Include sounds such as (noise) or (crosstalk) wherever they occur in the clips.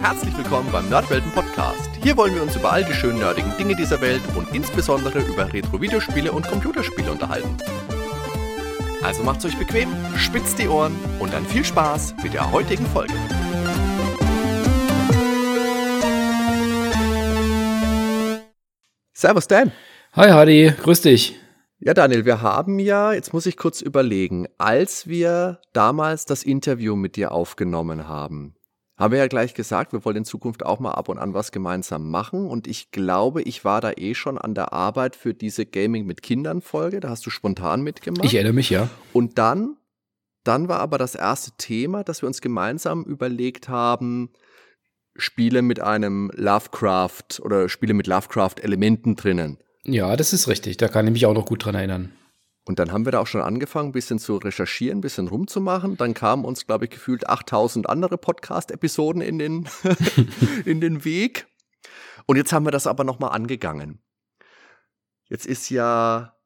Herzlich willkommen beim Nerdwelten Podcast. Hier wollen wir uns über all die schönen nerdigen Dinge dieser Welt und insbesondere über Retro-Videospiele und Computerspiele unterhalten. Also macht's euch bequem, spitzt die Ohren und dann viel Spaß mit der heutigen Folge. Servus Dan. Hi Hadi, grüß dich. Ja, Daniel, wir haben ja, jetzt muss ich kurz überlegen, als wir damals das Interview mit dir aufgenommen haben, haben wir ja gleich gesagt, wir wollen in Zukunft auch mal ab und an was gemeinsam machen. Und ich glaube, ich war da eh schon an der Arbeit für diese Gaming mit Kindern Folge. Da hast du spontan mitgemacht. Ich erinnere mich, ja. Und dann, dann war aber das erste Thema, dass wir uns gemeinsam überlegt haben, Spiele mit einem Lovecraft oder Spiele mit Lovecraft-Elementen drinnen. Ja, das ist richtig. Da kann ich mich auch noch gut dran erinnern. Und dann haben wir da auch schon angefangen, ein bisschen zu recherchieren, ein bisschen rumzumachen. Dann kamen uns, glaube ich, gefühlt 8000 andere Podcast-Episoden in, den (laughs) (laughs) in den Weg. Und jetzt haben wir das aber nochmal angegangen. Jetzt ist ja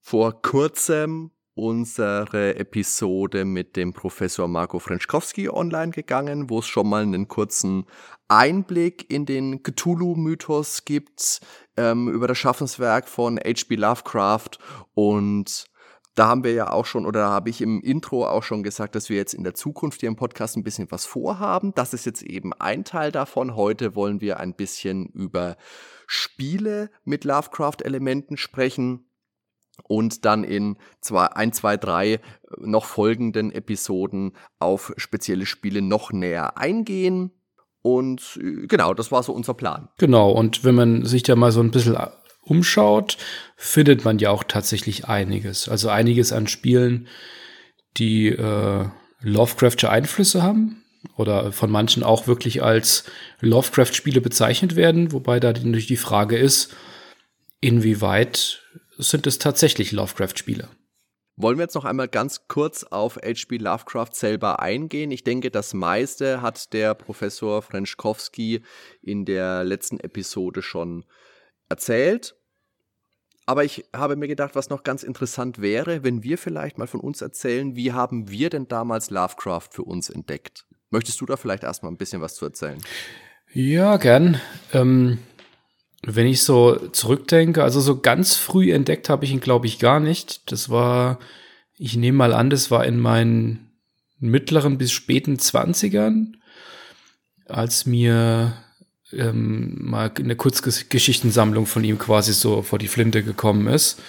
vor kurzem unsere Episode mit dem Professor Marco Frenschkowski online gegangen, wo es schon mal einen kurzen Einblick in den Cthulhu-Mythos gibt, ähm, über das Schaffenswerk von H.P. Lovecraft und da haben wir ja auch schon, oder habe ich im Intro auch schon gesagt, dass wir jetzt in der Zukunft hier im Podcast ein bisschen was vorhaben. Das ist jetzt eben ein Teil davon. Heute wollen wir ein bisschen über Spiele mit Lovecraft-Elementen sprechen und dann in zwei, ein, zwei, drei noch folgenden Episoden auf spezielle Spiele noch näher eingehen. Und äh, genau, das war so unser Plan. Genau, und wenn man sich da mal so ein bisschen umschaut, findet man ja auch tatsächlich einiges. Also einiges an Spielen, die äh, Lovecraftsche Einflüsse haben oder von manchen auch wirklich als Lovecraft-Spiele bezeichnet werden, wobei da natürlich die Frage ist, inwieweit sind es tatsächlich Lovecraft-Spiele? Wollen wir jetzt noch einmal ganz kurz auf H.P. Lovecraft selber eingehen? Ich denke, das meiste hat der Professor Frenschkowski in der letzten Episode schon erzählt. Aber ich habe mir gedacht, was noch ganz interessant wäre, wenn wir vielleicht mal von uns erzählen, wie haben wir denn damals Lovecraft für uns entdeckt? Möchtest du da vielleicht erstmal ein bisschen was zu erzählen? Ja, gern. Ähm, wenn ich so zurückdenke, also so ganz früh entdeckt habe ich ihn, glaube ich, gar nicht. Das war, ich nehme mal an, das war in meinen mittleren bis späten Zwanzigern, als mir ähm, mal eine Kurzgeschichtensammlung von ihm quasi so vor die Flinte gekommen ist.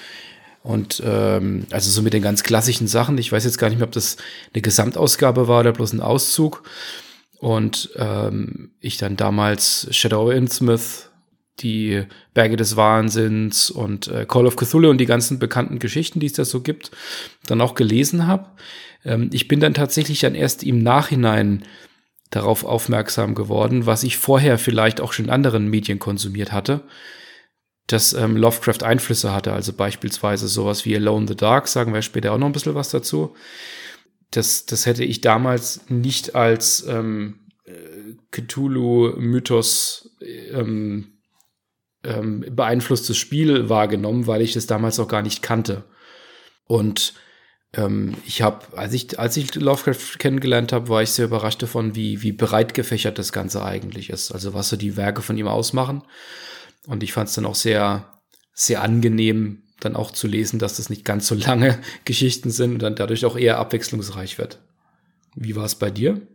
Und ähm, also so mit den ganz klassischen Sachen. Ich weiß jetzt gar nicht mehr, ob das eine Gesamtausgabe war oder bloß ein Auszug. Und ähm, ich dann damals Shadow Innsmouth die Berge des Wahnsinns und äh, Call of Cthulhu und die ganzen bekannten Geschichten, die es da so gibt, dann auch gelesen habe. Ähm, ich bin dann tatsächlich dann erst im Nachhinein darauf aufmerksam geworden, was ich vorher vielleicht auch schon in anderen Medien konsumiert hatte, dass ähm, Lovecraft Einflüsse hatte, also beispielsweise sowas wie Alone in the Dark, sagen wir später auch noch ein bisschen was dazu. Das, das hätte ich damals nicht als ähm, äh, Cthulhu-Mythos ähm, ähm, beeinflusstes Spiel wahrgenommen, weil ich das damals auch gar nicht kannte. Und ähm, ich habe, als ich, als ich Lovecraft kennengelernt habe, war ich sehr überrascht davon, wie, wie breit gefächert das Ganze eigentlich ist. Also was so die Werke von ihm ausmachen. Und ich fand es dann auch sehr, sehr angenehm, dann auch zu lesen, dass das nicht ganz so lange (laughs) Geschichten sind und dann dadurch auch eher abwechslungsreich wird. Wie war es bei dir?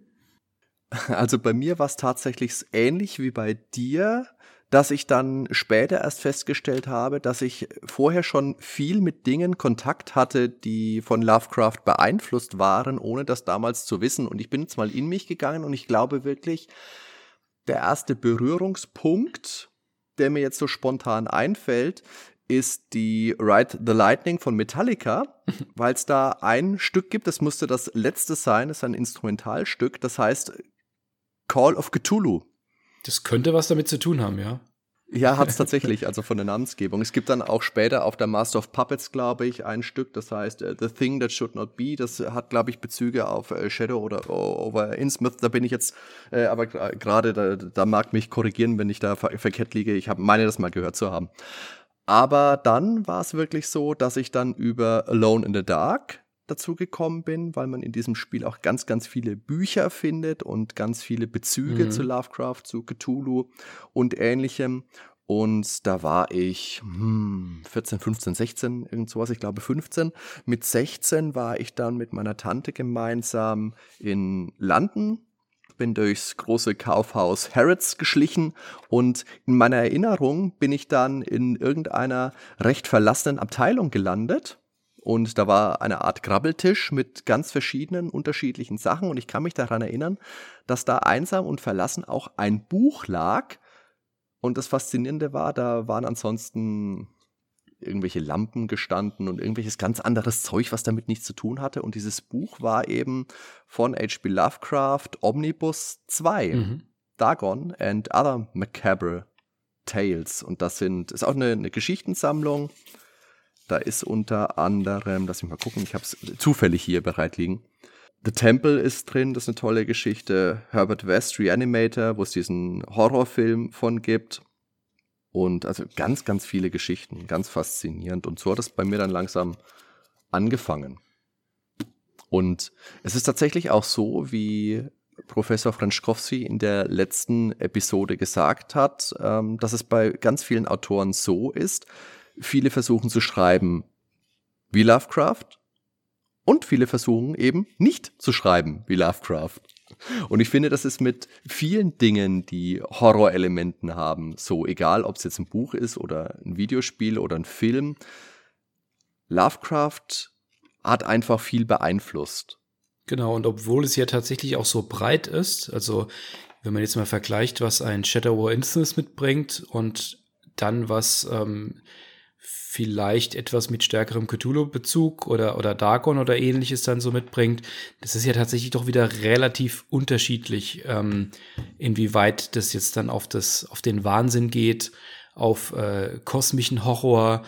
Also bei mir war es tatsächlich ähnlich wie bei dir dass ich dann später erst festgestellt habe, dass ich vorher schon viel mit Dingen Kontakt hatte, die von Lovecraft beeinflusst waren, ohne das damals zu wissen. Und ich bin jetzt mal in mich gegangen und ich glaube wirklich, der erste Berührungspunkt, der mir jetzt so spontan einfällt, ist die Ride the Lightning von Metallica, (laughs) weil es da ein Stück gibt, das musste das letzte sein, das ist ein Instrumentalstück, das heißt Call of Cthulhu. Das könnte was damit zu tun haben, ja. Ja, hat es tatsächlich, also von der Namensgebung. Es gibt dann auch später auf der Master of Puppets, glaube ich, ein Stück, das heißt uh, The Thing That Should Not Be. Das hat, glaube ich, Bezüge auf uh, Shadow oder Over Innsmouth. Da bin ich jetzt, äh, aber gerade da, da mag mich korrigieren, wenn ich da ver verkehrt liege. Ich hab, meine das mal gehört zu haben. Aber dann war es wirklich so, dass ich dann über Alone in the Dark dazu gekommen bin, weil man in diesem Spiel auch ganz, ganz viele Bücher findet und ganz viele Bezüge mhm. zu Lovecraft, zu Cthulhu und ähnlichem. Und da war ich hm, 14, 15, 16, irgend sowas, ich glaube 15. Mit 16 war ich dann mit meiner Tante gemeinsam in London, bin durchs große Kaufhaus Harrods geschlichen und in meiner Erinnerung bin ich dann in irgendeiner recht verlassenen Abteilung gelandet. Und da war eine Art Grabbeltisch mit ganz verschiedenen unterschiedlichen Sachen. Und ich kann mich daran erinnern, dass da einsam und verlassen auch ein Buch lag, und das Faszinierende war, da waren ansonsten irgendwelche Lampen gestanden und irgendwelches ganz anderes Zeug, was damit nichts zu tun hatte. Und dieses Buch war eben von H.P. Lovecraft Omnibus 2, mhm. Dagon and Other Macabre Tales. Und das sind, ist auch eine, eine Geschichtensammlung. Da ist unter anderem, lass mich mal gucken, ich habe es zufällig hier bereit liegen. The Temple ist drin, das ist eine tolle Geschichte. Herbert West, Reanimator, wo es diesen Horrorfilm von gibt. Und also ganz, ganz viele Geschichten, ganz faszinierend. Und so hat es bei mir dann langsam angefangen. Und es ist tatsächlich auch so, wie Professor Franschkowski in der letzten Episode gesagt hat, ähm, dass es bei ganz vielen Autoren so ist, viele versuchen zu schreiben wie Lovecraft und viele versuchen eben nicht zu schreiben wie Lovecraft. Und ich finde, das ist mit vielen Dingen, die Horrorelementen haben, so egal, ob es jetzt ein Buch ist oder ein Videospiel oder ein Film. Lovecraft hat einfach viel beeinflusst. Genau, und obwohl es ja tatsächlich auch so breit ist, also wenn man jetzt mal vergleicht, was ein Shadow War Instance mitbringt und dann was ähm, vielleicht etwas mit stärkerem Cthulhu-Bezug oder, oder Dagon oder ähnliches dann so mitbringt. Das ist ja tatsächlich doch wieder relativ unterschiedlich, ähm, inwieweit das jetzt dann auf, das, auf den Wahnsinn geht, auf äh, kosmischen Horror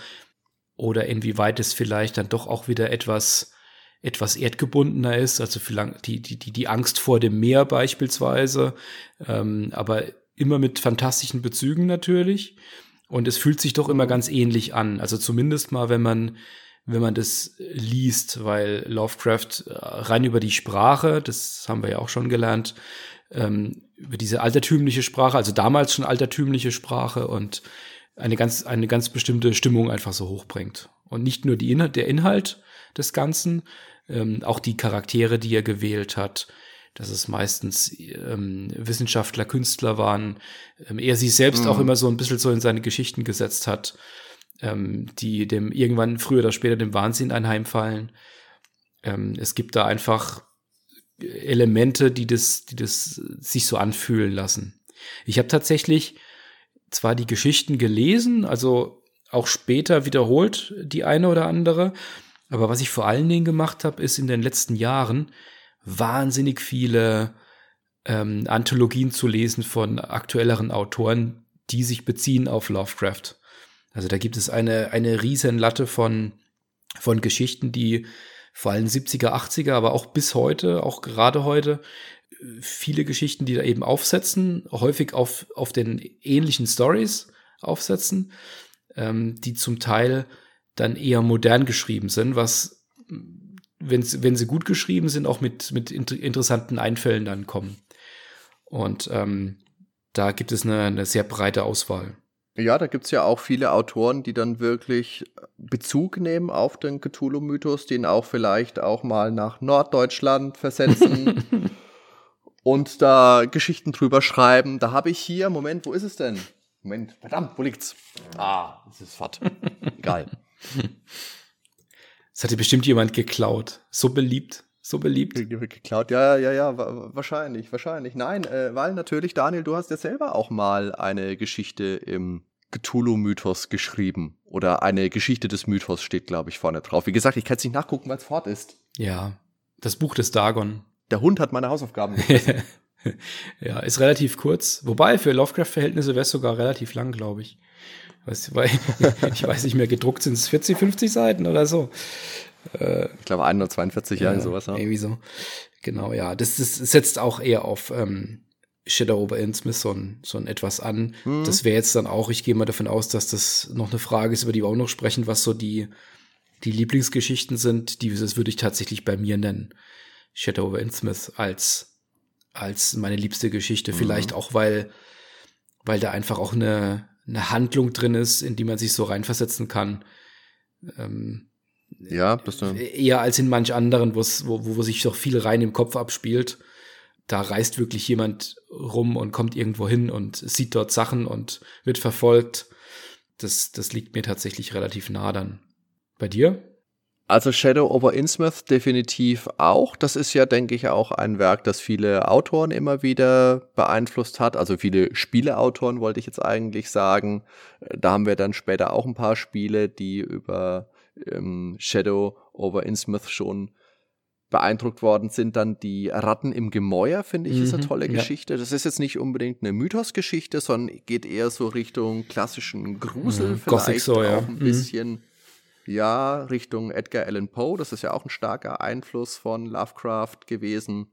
oder inwieweit es vielleicht dann doch auch wieder etwas etwas erdgebundener ist, also vielleicht die, die, die, die Angst vor dem Meer beispielsweise, ähm, aber immer mit fantastischen Bezügen natürlich. Und es fühlt sich doch immer ganz ähnlich an. Also zumindest mal, wenn man, wenn man das liest, weil Lovecraft äh, rein über die Sprache, das haben wir ja auch schon gelernt, ähm, über diese altertümliche Sprache, also damals schon altertümliche Sprache und eine ganz, eine ganz bestimmte Stimmung einfach so hochbringt. Und nicht nur die Inhalt, der Inhalt des Ganzen, ähm, auch die Charaktere, die er gewählt hat, dass es meistens ähm, Wissenschaftler, Künstler waren, ähm, er sich selbst mhm. auch immer so ein bisschen so in seine Geschichten gesetzt hat, ähm, die dem irgendwann früher oder später dem Wahnsinn anheimfallen. Ähm, es gibt da einfach Elemente, die das, die das sich so anfühlen lassen. Ich habe tatsächlich zwar die Geschichten gelesen, also auch später wiederholt die eine oder andere, aber was ich vor allen Dingen gemacht habe, ist in den letzten Jahren wahnsinnig viele ähm, Anthologien zu lesen von aktuelleren Autoren, die sich beziehen auf Lovecraft. Also da gibt es eine, eine riesen Latte von, von Geschichten, die vor allem 70er, 80er, aber auch bis heute, auch gerade heute, viele Geschichten, die da eben aufsetzen, häufig auf, auf den ähnlichen Stories aufsetzen, ähm, die zum Teil dann eher modern geschrieben sind, was wenn, wenn sie gut geschrieben sind, auch mit, mit interessanten Einfällen dann kommen. Und ähm, da gibt es eine, eine sehr breite Auswahl. Ja, da gibt es ja auch viele Autoren, die dann wirklich Bezug nehmen auf den Cthulhu-Mythos, den auch vielleicht auch mal nach Norddeutschland versetzen (laughs) und da Geschichten drüber schreiben. Da habe ich hier, Moment, wo ist es denn? Moment, verdammt, wo liegt's? Ah, es ist fort. (laughs) Egal. Das hatte bestimmt jemand geklaut. So beliebt. So beliebt. Geklaut, ja, ja, ja, wahrscheinlich, wahrscheinlich. Nein, äh, weil natürlich, Daniel, du hast ja selber auch mal eine Geschichte im Cthulhu-Mythos geschrieben. Oder eine Geschichte des Mythos steht, glaube ich, vorne drauf. Wie gesagt, ich kann es nicht nachgucken, weil es fort ist. Ja, das Buch des Dagon. Der Hund hat meine Hausaufgaben (laughs) ja, ist relativ kurz. Wobei, für Lovecraft-Verhältnisse wäre es sogar relativ lang, glaube ich. Weißt du, weil (laughs) ich weiß nicht mehr, gedruckt sind es 40, 50 Seiten oder so. Äh, ich glaube 142 Jahre, sowas. Ja. Irgendwie so. Genau, ja. Das, das setzt auch eher auf ähm, Shadow over Innsmouth so ein, so ein etwas an. Hm. Das wäre jetzt dann auch, ich gehe mal davon aus, dass das noch eine Frage ist, über die wir auch noch sprechen, was so die, die Lieblingsgeschichten sind, die das würde ich tatsächlich bei mir nennen. Shadow over Innsmouth als, als meine liebste Geschichte. Mhm. Vielleicht auch, weil, weil da einfach auch eine, eine Handlung drin ist, in die man sich so reinversetzen kann. Ähm, ja, das eher als in manch anderen, wo, wo, wo sich doch viel rein im Kopf abspielt. Da reist wirklich jemand rum und kommt irgendwo hin und sieht dort Sachen und wird verfolgt. Das, das liegt mir tatsächlich relativ nah dann. Bei dir? Also Shadow over Innsmouth definitiv auch. Das ist ja, denke ich, auch ein Werk, das viele Autoren immer wieder beeinflusst hat. Also viele Spieleautoren wollte ich jetzt eigentlich sagen. Da haben wir dann später auch ein paar Spiele, die über ähm, Shadow over Innsmouth schon beeindruckt worden sind. Dann die Ratten im Gemäuer, finde ich, mhm, ist eine mhm, tolle ja. Geschichte. Das ist jetzt nicht unbedingt eine Mythosgeschichte, sondern geht eher so Richtung klassischen Grusel, mhm, vielleicht so, ja. auch ein mhm. bisschen ja, Richtung Edgar Allan Poe. Das ist ja auch ein starker Einfluss von Lovecraft gewesen.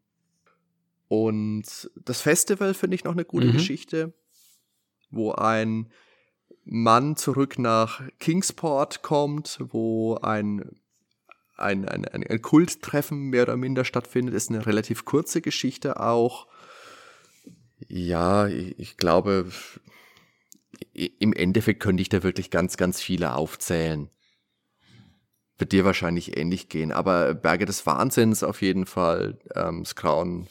Und das Festival finde ich noch eine gute mhm. Geschichte, wo ein Mann zurück nach Kingsport kommt, wo ein, ein, ein, ein Kulttreffen mehr oder minder stattfindet. Ist eine relativ kurze Geschichte auch. Ja, ich, ich glaube, im Endeffekt könnte ich da wirklich ganz, ganz viele aufzählen. Wird dir wahrscheinlich ähnlich gehen. Aber Berge des Wahnsinns auf jeden Fall, ähm, Crown,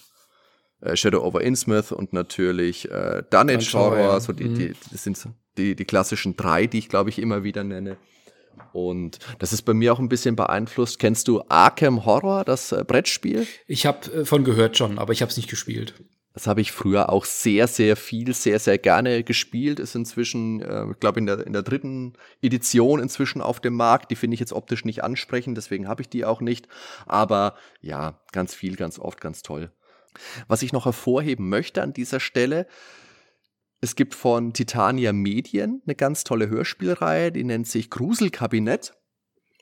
äh, Shadow over Innsmouth und natürlich äh, Dunwich Horror. Ja. So die, mhm. die, das sind die, die klassischen drei, die ich glaube ich immer wieder nenne. Und das ist bei mir auch ein bisschen beeinflusst. Kennst du Arkham Horror, das äh, Brettspiel? Ich habe äh, von gehört schon, aber ich habe es nicht gespielt. Das habe ich früher auch sehr, sehr viel, sehr, sehr gerne gespielt. Ist inzwischen, äh, ich glaube, in der, in der dritten Edition inzwischen auf dem Markt. Die finde ich jetzt optisch nicht ansprechend, deswegen habe ich die auch nicht. Aber ja, ganz viel, ganz oft, ganz toll. Was ich noch hervorheben möchte an dieser Stelle, es gibt von Titania Medien eine ganz tolle Hörspielreihe, die nennt sich Gruselkabinett.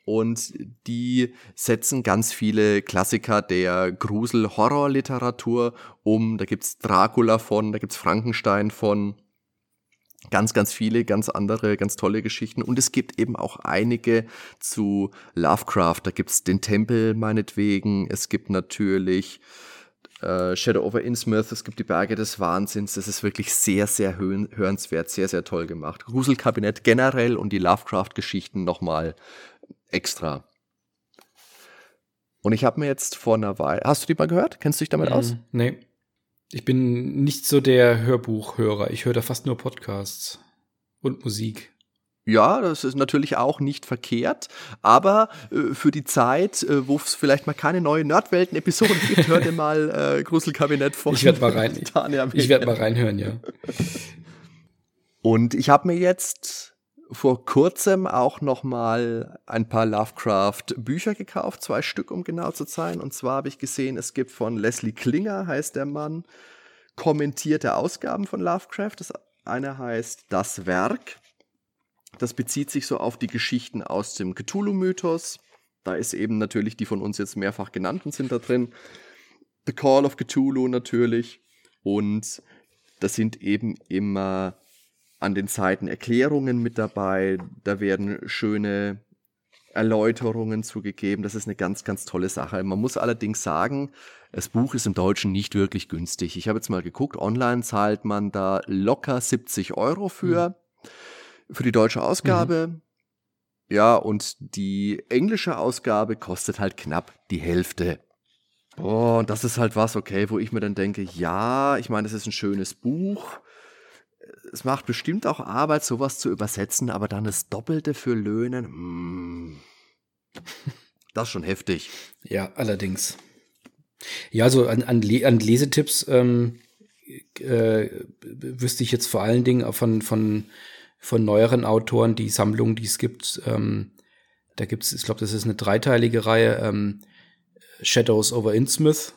Und die setzen ganz viele Klassiker der Grusel-Horror-Literatur um. Da gibt's Dracula von, da gibt's Frankenstein von. Ganz, ganz viele, ganz andere, ganz tolle Geschichten. Und es gibt eben auch einige zu Lovecraft. Da gibt's den Tempel meinetwegen. Es gibt natürlich äh, Shadow over Innsmouth, es gibt die Berge des Wahnsinns. Das ist wirklich sehr, sehr hörenswert, sehr, sehr toll gemacht. Gruselkabinett generell und die Lovecraft-Geschichten nochmal extra. Und ich habe mir jetzt vor einer Weile. Hast du die mal gehört? Kennst du dich damit mm, aus? Nee. Ich bin nicht so der Hörbuchhörer. Ich höre da fast nur Podcasts und Musik. Ja, das ist natürlich auch nicht verkehrt, aber äh, für die Zeit, äh, wo es vielleicht mal keine neue Nerdwelten-Episoden (laughs) gibt, hört ihr mal äh, Gruselkabinett von Ich werde mal rein. (laughs) Ich werde mal reinhören, ja. Und ich habe mir jetzt vor kurzem auch noch mal ein paar Lovecraft Bücher gekauft, zwei Stück, um genau zu sein. Und zwar habe ich gesehen, es gibt von Leslie Klinger, heißt der Mann, kommentierte Ausgaben von Lovecraft. Das eine heißt Das Werk. Das bezieht sich so auf die Geschichten aus dem Cthulhu-Mythos. Da ist eben natürlich die von uns jetzt mehrfach genannten sind da drin. The Call of Cthulhu natürlich. Und das sind eben immer an den Seiten Erklärungen mit dabei. Da werden schöne Erläuterungen zugegeben. Das ist eine ganz, ganz tolle Sache. Man muss allerdings sagen, das Buch ist im Deutschen nicht wirklich günstig. Ich habe jetzt mal geguckt, online zahlt man da locker 70 Euro für, mhm. für die deutsche Ausgabe. Mhm. Ja, und die englische Ausgabe kostet halt knapp die Hälfte. Oh, und das ist halt was, okay, wo ich mir dann denke, ja, ich meine, das ist ein schönes Buch es macht bestimmt auch Arbeit, sowas zu übersetzen, aber dann das Doppelte für Löhnen, mm, das ist schon heftig. Ja, allerdings. Ja, so an, an, an Lesetipps ähm, äh, wüsste ich jetzt vor allen Dingen von, von, von neueren Autoren die Sammlung, die es gibt. Ähm, da gibt es, ich glaube, das ist eine dreiteilige Reihe, ähm, Shadows over Innsmouth.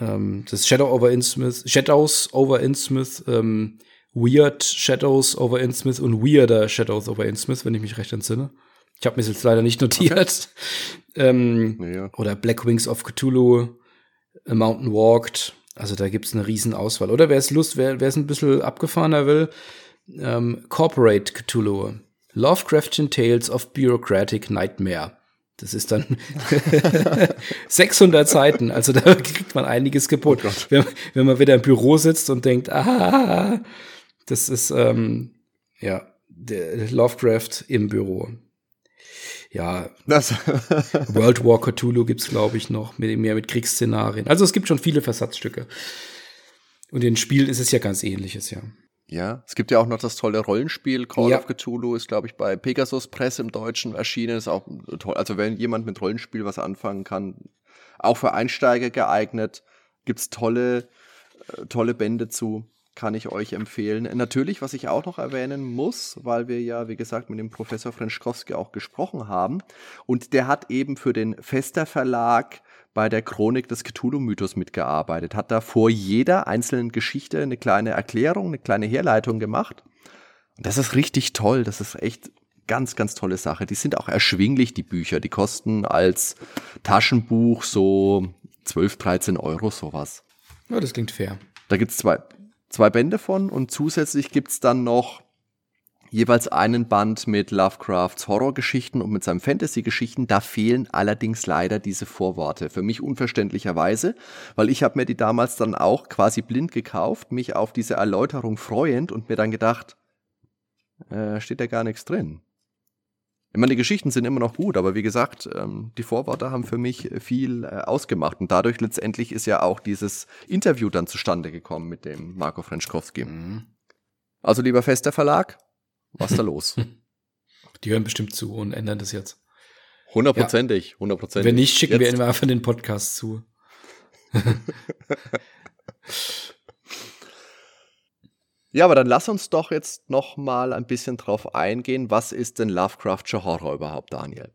Ähm, das Shadow over Innsmouth, Shadows over Innsmouth, ähm, Weird Shadows over Innsmouth und Weirder Shadows over Innsmouth, wenn ich mich recht entsinne. Ich habe mir jetzt leider nicht notiert. Okay. ähm, ja. Oder Black Wings of Cthulhu, A Mountain Walked. Also da gibt's eine riesen Auswahl. Oder wer es Lust, wer es ein bisschen abgefahrener will, ähm, Corporate Cthulhu, Lovecraftian Tales of Bureaucratic Nightmare. Das ist dann (laughs) 600 Seiten, also da kriegt man einiges geboten. Oh wenn, wenn, man wieder im Büro sitzt und denkt, ah, das ist, ähm, ja, Lovecraft im Büro. Ja, das. (laughs) World War Cthulhu gibt's glaube ich, noch, mit, mehr mit Kriegsszenarien. Also es gibt schon viele Versatzstücke. Und in Spielen ist es ja ganz ähnliches, ja. Ja, es gibt ja auch noch das tolle Rollenspiel Call ja. of Cthulhu, ist glaube ich bei Pegasus Press im Deutschen erschienen, ist auch toll. Also wenn jemand mit Rollenspiel was anfangen kann, auch für Einsteiger geeignet, gibt's tolle, äh, tolle Bände zu, kann ich euch empfehlen. Natürlich, was ich auch noch erwähnen muss, weil wir ja, wie gesagt, mit dem Professor Frenschkowski auch gesprochen haben und der hat eben für den Fester Verlag bei der Chronik des Cthulhu-Mythos mitgearbeitet, hat da vor jeder einzelnen Geschichte eine kleine Erklärung, eine kleine Herleitung gemacht. Und das ist richtig toll, das ist echt ganz, ganz tolle Sache. Die sind auch erschwinglich, die Bücher. Die kosten als Taschenbuch so 12, 13 Euro, sowas. Ja, das klingt fair. Da gibt es zwei, zwei Bände von und zusätzlich gibt es dann noch jeweils einen Band mit Lovecrafts Horrorgeschichten und mit seinen Fantasy-Geschichten. Da fehlen allerdings leider diese Vorworte. Für mich unverständlicherweise, weil ich habe mir die damals dann auch quasi blind gekauft, mich auf diese Erläuterung freuend und mir dann gedacht, äh, steht da gar nichts drin. Ich meine, die Geschichten sind immer noch gut, aber wie gesagt, ähm, die Vorworte haben für mich viel äh, ausgemacht. Und dadurch letztendlich ist ja auch dieses Interview dann zustande gekommen mit dem Marco Frenschkowski. Mhm. Also lieber Fester Verlag, was ist da los? (laughs) Die hören bestimmt zu und ändern das jetzt. Hundertprozentig, hundertprozentig. Wenn nicht, schicken jetzt. wir einfach den Podcast zu. (laughs) ja, aber dann lass uns doch jetzt noch mal ein bisschen drauf eingehen. Was ist denn Lovecraftscher Horror überhaupt, Daniel?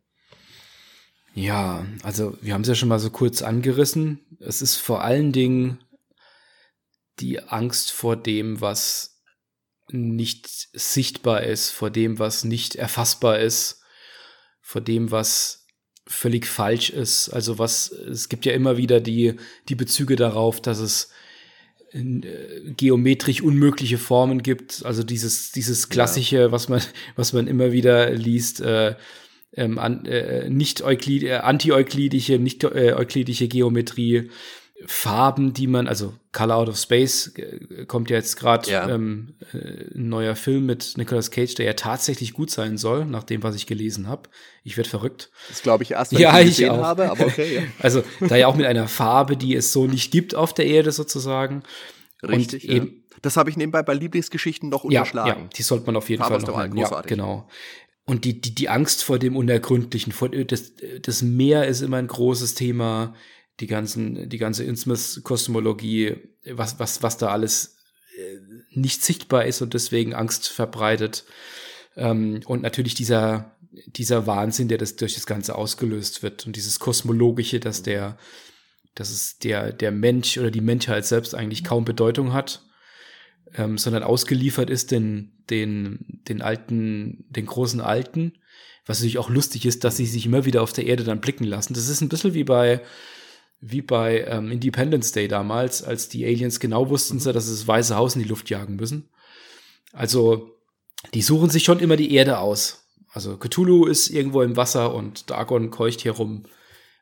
Ja, also wir haben es ja schon mal so kurz angerissen. Es ist vor allen Dingen die Angst vor dem, was nicht sichtbar ist, vor dem, was nicht erfassbar ist, vor dem, was völlig falsch ist. Also was, es gibt ja immer wieder die, die Bezüge darauf, dass es äh, geometrisch unmögliche Formen gibt. Also dieses, dieses klassische, ja. was man, was man immer wieder liest, äh, ähm, an, äh, nicht Euklid, äh, anti-euklidische, nicht äh, euklidische Geometrie, Farben, die man, also Color Out of Space äh, kommt ja jetzt gerade ja. ähm, äh, ein neuer Film mit Nicolas Cage, der ja tatsächlich gut sein soll, nach dem, was ich gelesen habe. Ich werde verrückt. Das glaube ich erst, wenn ja, ich ihn gesehen auch. habe, aber okay. Ja. (laughs) Also da ja auch mit einer Farbe, die es so nicht gibt auf der Erde sozusagen. Richtig. Und eben. Das habe ich nebenbei bei Lieblingsgeschichten noch unterschlagen. Ja, ja die sollte man auf jeden Farbe Fall noch Ja, genau. Und die, die, die Angst vor dem Unergründlichen, vor, das, das Meer ist immer ein großes Thema die ganzen, die ganze Innsmouth-Kosmologie, was, was, was da alles äh, nicht sichtbar ist und deswegen Angst verbreitet. Ähm, und natürlich dieser, dieser Wahnsinn, der das durch das Ganze ausgelöst wird und dieses Kosmologische, dass der, dass es der, der Mensch oder die Menschheit selbst eigentlich kaum Bedeutung hat, ähm, sondern ausgeliefert ist den, den, den alten, den großen Alten. Was natürlich auch lustig ist, dass sie sich immer wieder auf der Erde dann blicken lassen. Das ist ein bisschen wie bei, wie bei ähm, Independence Day damals, als die Aliens genau wussten, mhm. dass sie das Weiße Haus in die Luft jagen müssen. Also, die suchen sich schon immer die Erde aus. Also, Cthulhu ist irgendwo im Wasser und Dagon keucht hier rum.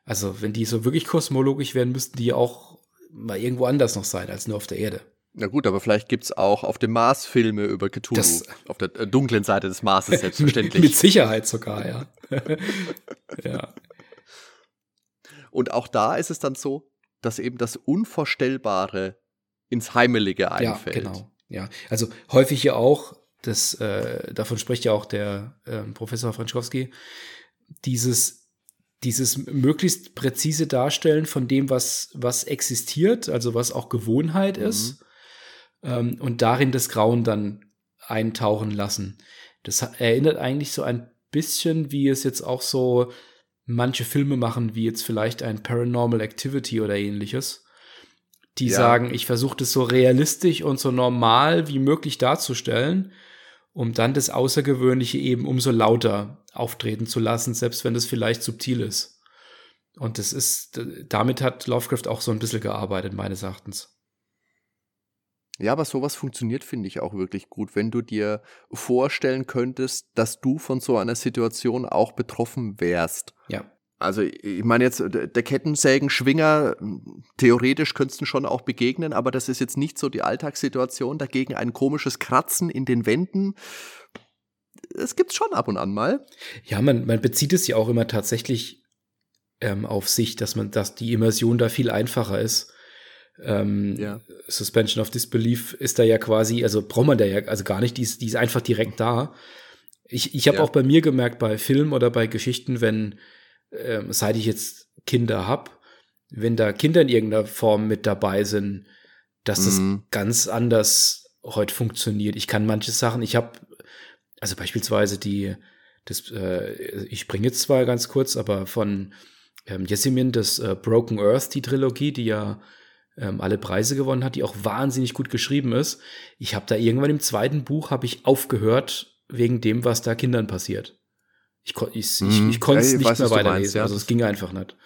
Also, wenn die so wirklich kosmologisch wären, müssten die auch mal irgendwo anders noch sein, als nur auf der Erde. Na gut, aber vielleicht gibt es auch auf dem Mars Filme über Cthulhu. Das, auf der äh, dunklen Seite des Marses (laughs) selbstverständlich. Mit Sicherheit sogar, ja. (laughs) ja. Und auch da ist es dann so, dass eben das Unvorstellbare ins Heimelige einfällt. Ja, genau. Ja, also häufig ja auch, das, äh, davon spricht ja auch der äh, Professor Franschkowski, dieses, dieses möglichst präzise Darstellen von dem, was, was existiert, also was auch Gewohnheit mhm. ist, ähm, und darin das Grauen dann eintauchen lassen. Das erinnert eigentlich so ein bisschen, wie es jetzt auch so manche Filme machen, wie jetzt vielleicht ein Paranormal Activity oder ähnliches, die ja. sagen, ich versuche das so realistisch und so normal wie möglich darzustellen, um dann das Außergewöhnliche eben umso lauter auftreten zu lassen, selbst wenn das vielleicht subtil ist. Und das ist, damit hat Lovecraft auch so ein bisschen gearbeitet, meines Erachtens. Ja, aber sowas funktioniert, finde ich, auch wirklich gut, wenn du dir vorstellen könntest, dass du von so einer Situation auch betroffen wärst. Ja. Also ich meine jetzt, der Kettensägenschwinger, theoretisch könntest du schon auch begegnen, aber das ist jetzt nicht so die Alltagssituation. Dagegen ein komisches Kratzen in den Wänden, es gibt's schon ab und an mal. Ja, man, man bezieht es ja auch immer tatsächlich ähm, auf sich, dass man, dass die Immersion da viel einfacher ist. Ähm, ja. Suspension of Disbelief ist da ja quasi, also braucht man da ja also gar nicht, die ist, die ist einfach direkt da. Ich, ich habe ja. auch bei mir gemerkt, bei Filmen oder bei Geschichten, wenn, ähm, seit ich jetzt Kinder hab, wenn da Kinder in irgendeiner Form mit dabei sind, dass das mhm. ganz anders heute funktioniert. Ich kann manche Sachen, ich habe, also beispielsweise die, das, äh, ich bringe jetzt zwar ganz kurz, aber von ähm, Jessemin, das äh, Broken Earth, die Trilogie, die ja ähm, alle Preise gewonnen hat, die auch wahnsinnig gut geschrieben ist. Ich habe da irgendwann im zweiten Buch habe ich aufgehört wegen dem, was da Kindern passiert. Ich, ich, ich, ich, ich konnte es nicht weiß, mehr weiterlesen. Meinst, ja. Also es ging einfach nicht.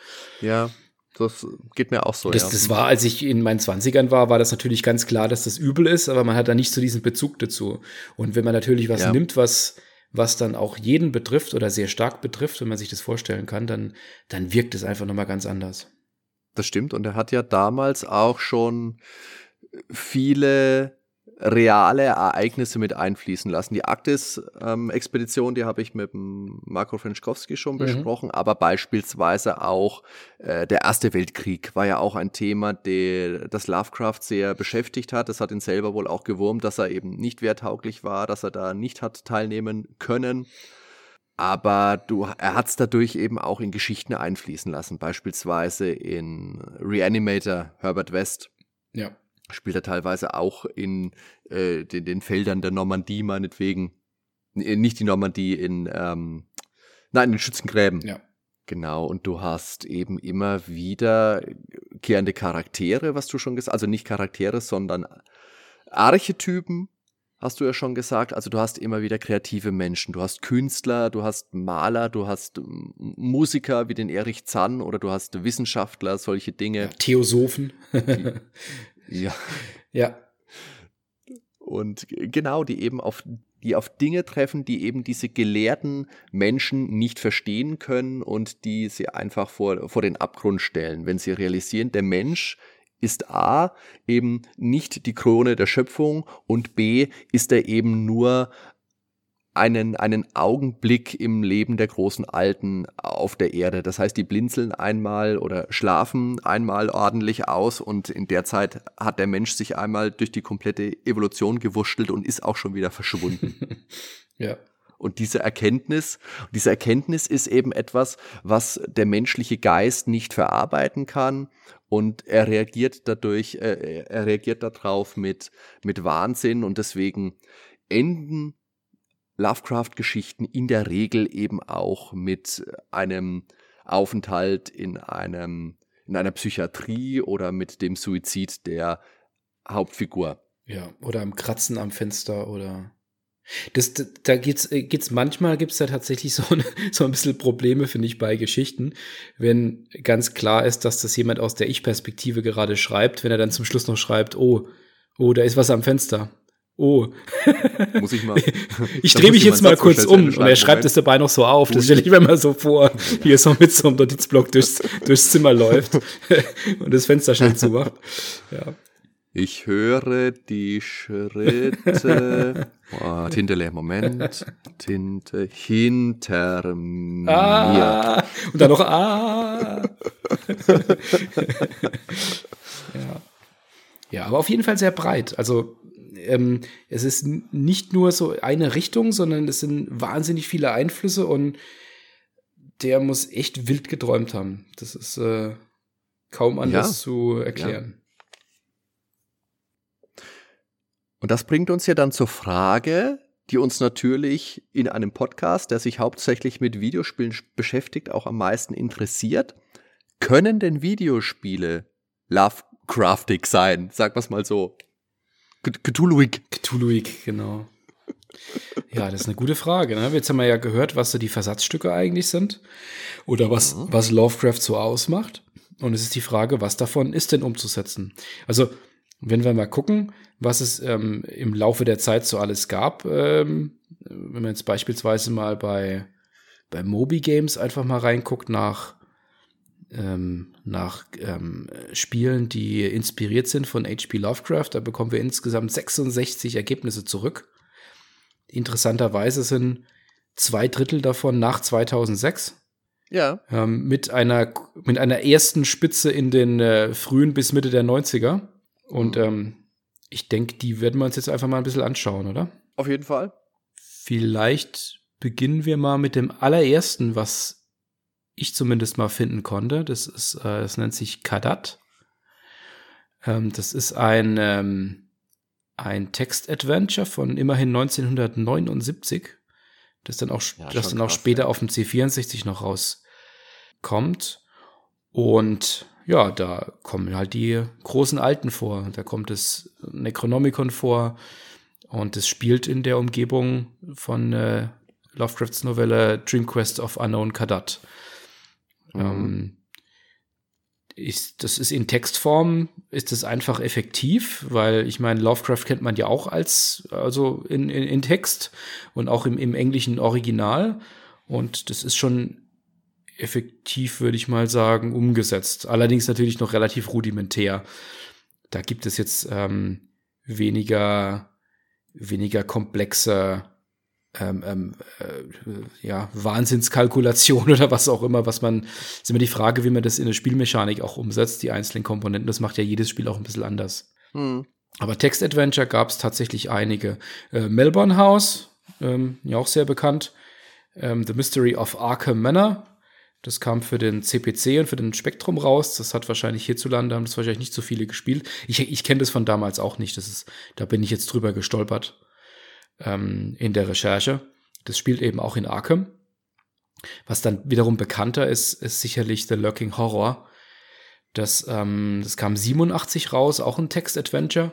Ja, das geht mir auch so. Das, ja. das war, als ich in meinen Zwanzigern war, war das natürlich ganz klar, dass das übel ist, aber man hat da nicht so diesen Bezug dazu. Und wenn man natürlich was ja. nimmt, was was dann auch jeden betrifft oder sehr stark betrifft, wenn man sich das vorstellen kann, dann, dann wirkt es einfach nochmal ganz anders. Das stimmt. Und er hat ja damals auch schon viele reale Ereignisse mit einfließen lassen. Die Arktis-Expedition, ähm, die habe ich mit dem Marco Frenschkowski schon mhm. besprochen, aber beispielsweise auch äh, der Erste Weltkrieg war ja auch ein Thema, der das Lovecraft sehr beschäftigt hat. Das hat ihn selber wohl auch gewurmt, dass er eben nicht wehrtauglich war, dass er da nicht hat teilnehmen können. Aber du, er hat es dadurch eben auch in Geschichten einfließen lassen, beispielsweise in Reanimator Herbert West. Ja. Spielt er teilweise auch in äh, den, den Feldern der Normandie, meinetwegen. Nicht die Normandie, in, ähm, nein, in den Schützengräben. Ja. Genau, und du hast eben immer wieder kehrende Charaktere, was du schon gesagt hast, also nicht Charaktere, sondern Archetypen, hast du ja schon gesagt. Also du hast immer wieder kreative Menschen. Du hast Künstler, du hast Maler, du hast Musiker wie den Erich Zann oder du hast Wissenschaftler, solche Dinge. Ja, Theosophen. ja. (laughs) Ja. Und genau, die eben auf, die auf Dinge treffen, die eben diese gelehrten Menschen nicht verstehen können und die sie einfach vor, vor den Abgrund stellen, wenn sie realisieren, der Mensch ist A eben nicht die Krone der Schöpfung und B ist er eben nur einen, einen Augenblick im Leben der großen Alten auf der Erde. Das heißt, die blinzeln einmal oder schlafen einmal ordentlich aus und in der Zeit hat der Mensch sich einmal durch die komplette Evolution gewurschtelt und ist auch schon wieder verschwunden. (laughs) ja. Und diese Erkenntnis, diese Erkenntnis ist eben etwas, was der menschliche Geist nicht verarbeiten kann und er reagiert dadurch, äh, er reagiert darauf mit, mit Wahnsinn und deswegen enden Lovecraft-Geschichten in der Regel eben auch mit einem Aufenthalt in einem, in einer Psychiatrie oder mit dem Suizid der Hauptfigur. Ja, oder am Kratzen am Fenster oder das, da geht's, äh, geht's manchmal gibt's da tatsächlich so, ein, (laughs) so ein bisschen Probleme, finde ich, bei Geschichten, wenn ganz klar ist, dass das jemand aus der Ich-Perspektive gerade schreibt, wenn er dann zum Schluss noch schreibt, oh, oh, da ist was am Fenster. Oh. (laughs) Muss ich mal. (laughs) ich drehe mich jetzt mal kurz um und er schreibt es dabei noch so auf. Das stelle ich mir mal so vor, wie er so mit so einem Notizblock durchs, durchs Zimmer läuft und das Fenster schnell zumacht. Ja. Ich höre die Schritte. (laughs) Oh, Tinte leer, Moment. Tinte hinter mir. Ah, und dann noch Ah. (laughs) ja. ja, aber auf jeden Fall sehr breit. Also ähm, es ist nicht nur so eine Richtung, sondern es sind wahnsinnig viele Einflüsse und der muss echt wild geträumt haben. Das ist äh, kaum anders ja, zu erklären. Ja. Und das bringt uns ja dann zur Frage, die uns natürlich in einem Podcast, der sich hauptsächlich mit Videospielen beschäftigt, auch am meisten interessiert. Können denn Videospiele Lovecraftig sein? Sagen wir es mal so. Cthulhuig. Cthulhuig, genau. Ja, das ist eine gute Frage. Ne? Jetzt haben wir ja gehört, was so die Versatzstücke eigentlich sind oder was, mhm. was Lovecraft so ausmacht. Und es ist die Frage, was davon ist denn umzusetzen? Also wenn wir mal gucken, was es ähm, im Laufe der Zeit so alles gab, ähm, wenn man jetzt beispielsweise mal bei, bei Moby Games einfach mal reinguckt nach, ähm, nach ähm, Spielen, die inspiriert sind von H.P. Lovecraft, da bekommen wir insgesamt 66 Ergebnisse zurück. Interessanterweise sind zwei Drittel davon nach 2006. Ja. Ähm, mit einer mit einer ersten Spitze in den äh, frühen bis Mitte der 90er. Und mhm. ähm, ich denke, die werden wir uns jetzt einfach mal ein bisschen anschauen, oder? Auf jeden Fall. Vielleicht beginnen wir mal mit dem allerersten, was ich zumindest mal finden konnte. Das ist, äh, das nennt sich Kadat. Ähm, das ist ein, ähm, ein Text-Adventure von immerhin 1979, das dann auch, ja, das dann krass, auch später ja. auf dem C64 noch rauskommt. Und ja, da kommen halt die großen Alten vor. Da kommt das Necronomicon vor und es spielt in der Umgebung von äh, Lovecrafts Novelle Dream Quest of Unknown Kadat. Mhm. Ähm, ist, das ist in Textform, ist es einfach effektiv, weil ich meine, Lovecraft kennt man ja auch als, also in, in, in Text und auch im, im englischen Original. Und das ist schon effektiv, würde ich mal sagen, umgesetzt. Allerdings natürlich noch relativ rudimentär. Da gibt es jetzt ähm, weniger, weniger komplexe ähm, ähm, äh, ja, Wahnsinnskalkulation (laughs) oder was auch immer, was man, ist immer die Frage, wie man das in der Spielmechanik auch umsetzt, die einzelnen Komponenten. Das macht ja jedes Spiel auch ein bisschen anders. Hm. Aber Text-Adventure gab es tatsächlich einige. Äh, Melbourne House, ähm, ja auch sehr bekannt. Ähm, The Mystery of Arkham Manor das kam für den CPC und für den Spektrum raus. Das hat wahrscheinlich hierzulande, haben das wahrscheinlich nicht so viele gespielt. Ich, ich kenne das von damals auch nicht. Das ist, da bin ich jetzt drüber gestolpert ähm, in der Recherche. Das spielt eben auch in Arkham. Was dann wiederum bekannter ist, ist sicherlich The Lurking Horror. Das, ähm, das kam 87 raus, auch ein Text-Adventure,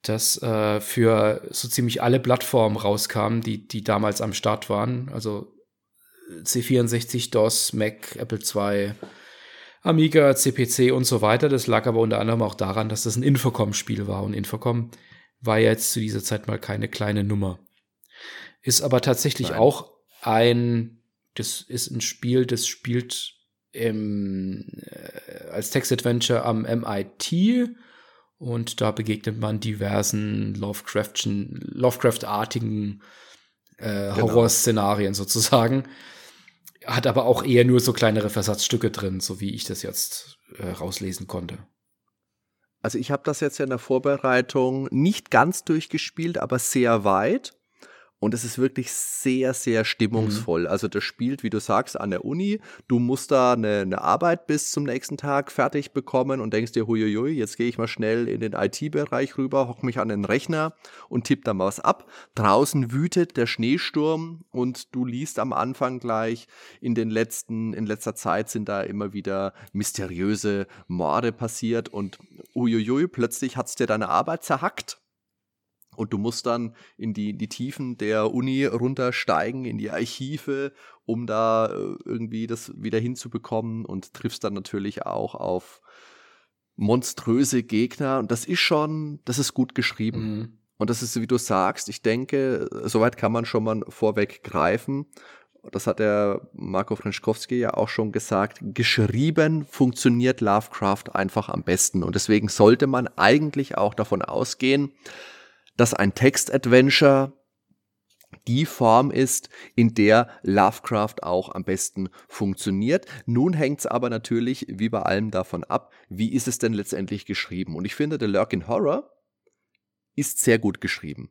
das äh, für so ziemlich alle Plattformen rauskam, die, die damals am Start waren. Also C64, DOS, Mac, Apple II, Amiga, CPC und so weiter. Das lag aber unter anderem auch daran, dass das ein Infocom-Spiel war. Und Infocom war ja jetzt zu dieser Zeit mal keine kleine Nummer. Ist aber tatsächlich Nein. auch ein, das ist ein Spiel, das spielt im, äh, als Text-Adventure am MIT und da begegnet man diversen Lovecraft'artigen Lovecraft äh, genau. Horrorszenarien sozusagen hat aber auch eher nur so kleinere Versatzstücke drin, so wie ich das jetzt äh, rauslesen konnte. Also ich habe das jetzt ja in der Vorbereitung nicht ganz durchgespielt, aber sehr weit. Und es ist wirklich sehr, sehr stimmungsvoll. Mhm. Also das spielt, wie du sagst, an der Uni. Du musst da eine, eine Arbeit bis zum nächsten Tag fertig bekommen und denkst dir, huiuiui, jetzt gehe ich mal schnell in den IT-Bereich rüber, hock mich an den Rechner und tipp da mal was ab. Draußen wütet der Schneesturm und du liest am Anfang gleich, in den letzten, in letzter Zeit sind da immer wieder mysteriöse Morde passiert und uiuiui, plötzlich hat's dir deine Arbeit zerhackt und du musst dann in die, die Tiefen der Uni runtersteigen, in die Archive, um da äh, irgendwie das wieder hinzubekommen und triffst dann natürlich auch auf monströse Gegner. Und das ist schon, das ist gut geschrieben. Mhm. Und das ist, wie du sagst, ich denke, soweit kann man schon mal vorweg greifen. Das hat der Marco Frenschkowski ja auch schon gesagt. Geschrieben funktioniert Lovecraft einfach am besten. Und deswegen sollte man eigentlich auch davon ausgehen, dass ein Text-Adventure die Form ist, in der Lovecraft auch am besten funktioniert. Nun hängt es aber natürlich wie bei allem davon ab, wie ist es denn letztendlich geschrieben. Und ich finde, The Lurking Horror ist sehr gut geschrieben.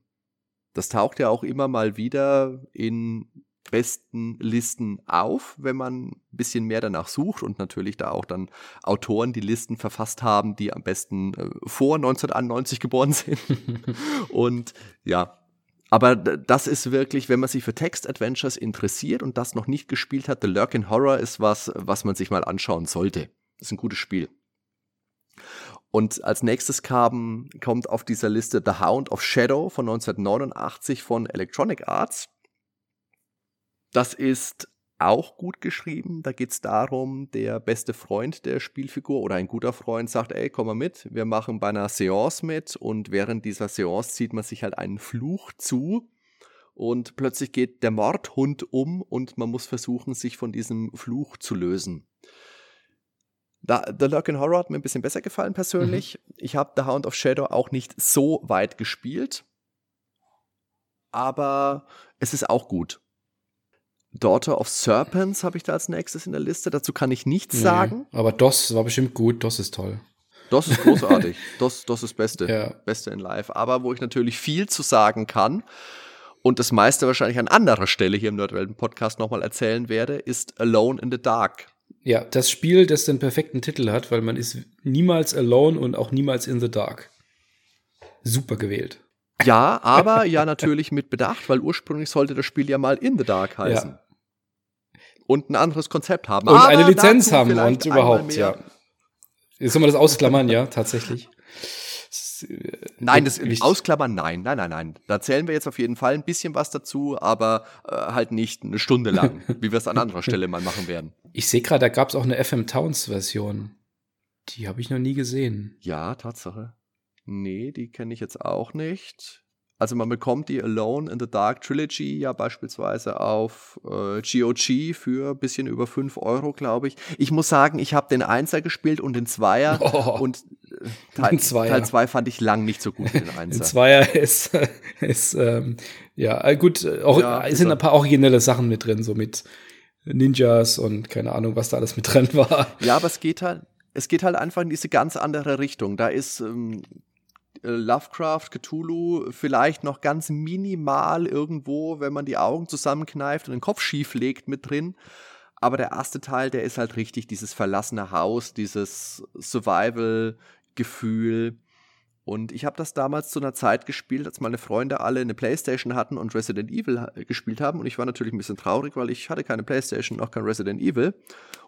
Das taucht ja auch immer mal wieder in besten Listen auf, wenn man ein bisschen mehr danach sucht und natürlich da auch dann Autoren die Listen verfasst haben, die am besten äh, vor 1991 geboren (laughs) sind. und ja, aber das ist wirklich, wenn man sich für Text-Adventures interessiert und das noch nicht gespielt hat, The Lurkin Horror ist was, was man sich mal anschauen sollte. Ist ein gutes Spiel. Und als nächstes kam, kommt auf dieser Liste The Hound of Shadow von 1989 von Electronic Arts. Das ist auch gut geschrieben. Da geht es darum, der beste Freund der Spielfigur oder ein guter Freund sagt, ey, komm mal mit, wir machen bei einer Seance mit und während dieser Seance zieht man sich halt einen Fluch zu und plötzlich geht der Mordhund um und man muss versuchen, sich von diesem Fluch zu lösen. Da, The Lurkin Horror hat mir ein bisschen besser gefallen persönlich. Mhm. Ich habe The Hound of Shadow auch nicht so weit gespielt, aber es ist auch gut. Daughter of Serpents habe ich da als nächstes in der Liste. Dazu kann ich nichts nee, sagen. Aber DOS war bestimmt gut. DOS ist toll. DOS ist großartig. (laughs) DOS, DOS ist Beste. Ja. Beste in Live. Aber wo ich natürlich viel zu sagen kann und das meiste wahrscheinlich an anderer Stelle hier im Nerdwelten-Podcast nochmal erzählen werde, ist Alone in the Dark. Ja, das Spiel, das den perfekten Titel hat, weil man ist niemals alone und auch niemals in the dark. Super gewählt. Ja, aber (laughs) ja natürlich mit Bedacht, weil ursprünglich sollte das Spiel ja mal in the dark heißen. Ja. Und ein anderes Konzept haben. Und aber eine Lizenz haben und überhaupt, ja. Jetzt soll man das ausklammern, ja, tatsächlich. Nein, das Ausklammern, nein, nein, nein, nein. Da zählen wir jetzt auf jeden Fall ein bisschen was dazu, aber äh, halt nicht eine Stunde lang, (laughs) wie wir es an anderer Stelle mal machen werden. Ich sehe gerade, da gab es auch eine FM Towns Version. Die habe ich noch nie gesehen. Ja, Tatsache. Nee, die kenne ich jetzt auch nicht. Also man bekommt die Alone in the Dark Trilogy ja beispielsweise auf äh, GOG für ein bisschen über 5 Euro, glaube ich. Ich muss sagen, ich habe den Einser gespielt und den Zweier oh, und äh, Teil 2 fand ich lang nicht so gut, den (laughs) Einser. Den Zweier ist, (laughs) ist ähm, ja äh, gut, äh, auch, ja, sind ein paar originelle Sachen mit drin, so mit Ninjas und keine Ahnung, was da alles mit drin war. Ja, aber es geht halt, es geht halt einfach in diese ganz andere Richtung. Da ist ähm, äh, Lovecraft, Cthulhu vielleicht noch ganz minimal irgendwo, wenn man die Augen zusammenkneift und den Kopf schief legt, mit drin. Aber der erste Teil, der ist halt richtig dieses verlassene Haus, dieses Survival-Gefühl. Und ich habe das damals zu einer Zeit gespielt, als meine Freunde alle eine Playstation hatten und Resident Evil gespielt haben. Und ich war natürlich ein bisschen traurig, weil ich hatte keine Playstation, noch kein Resident Evil.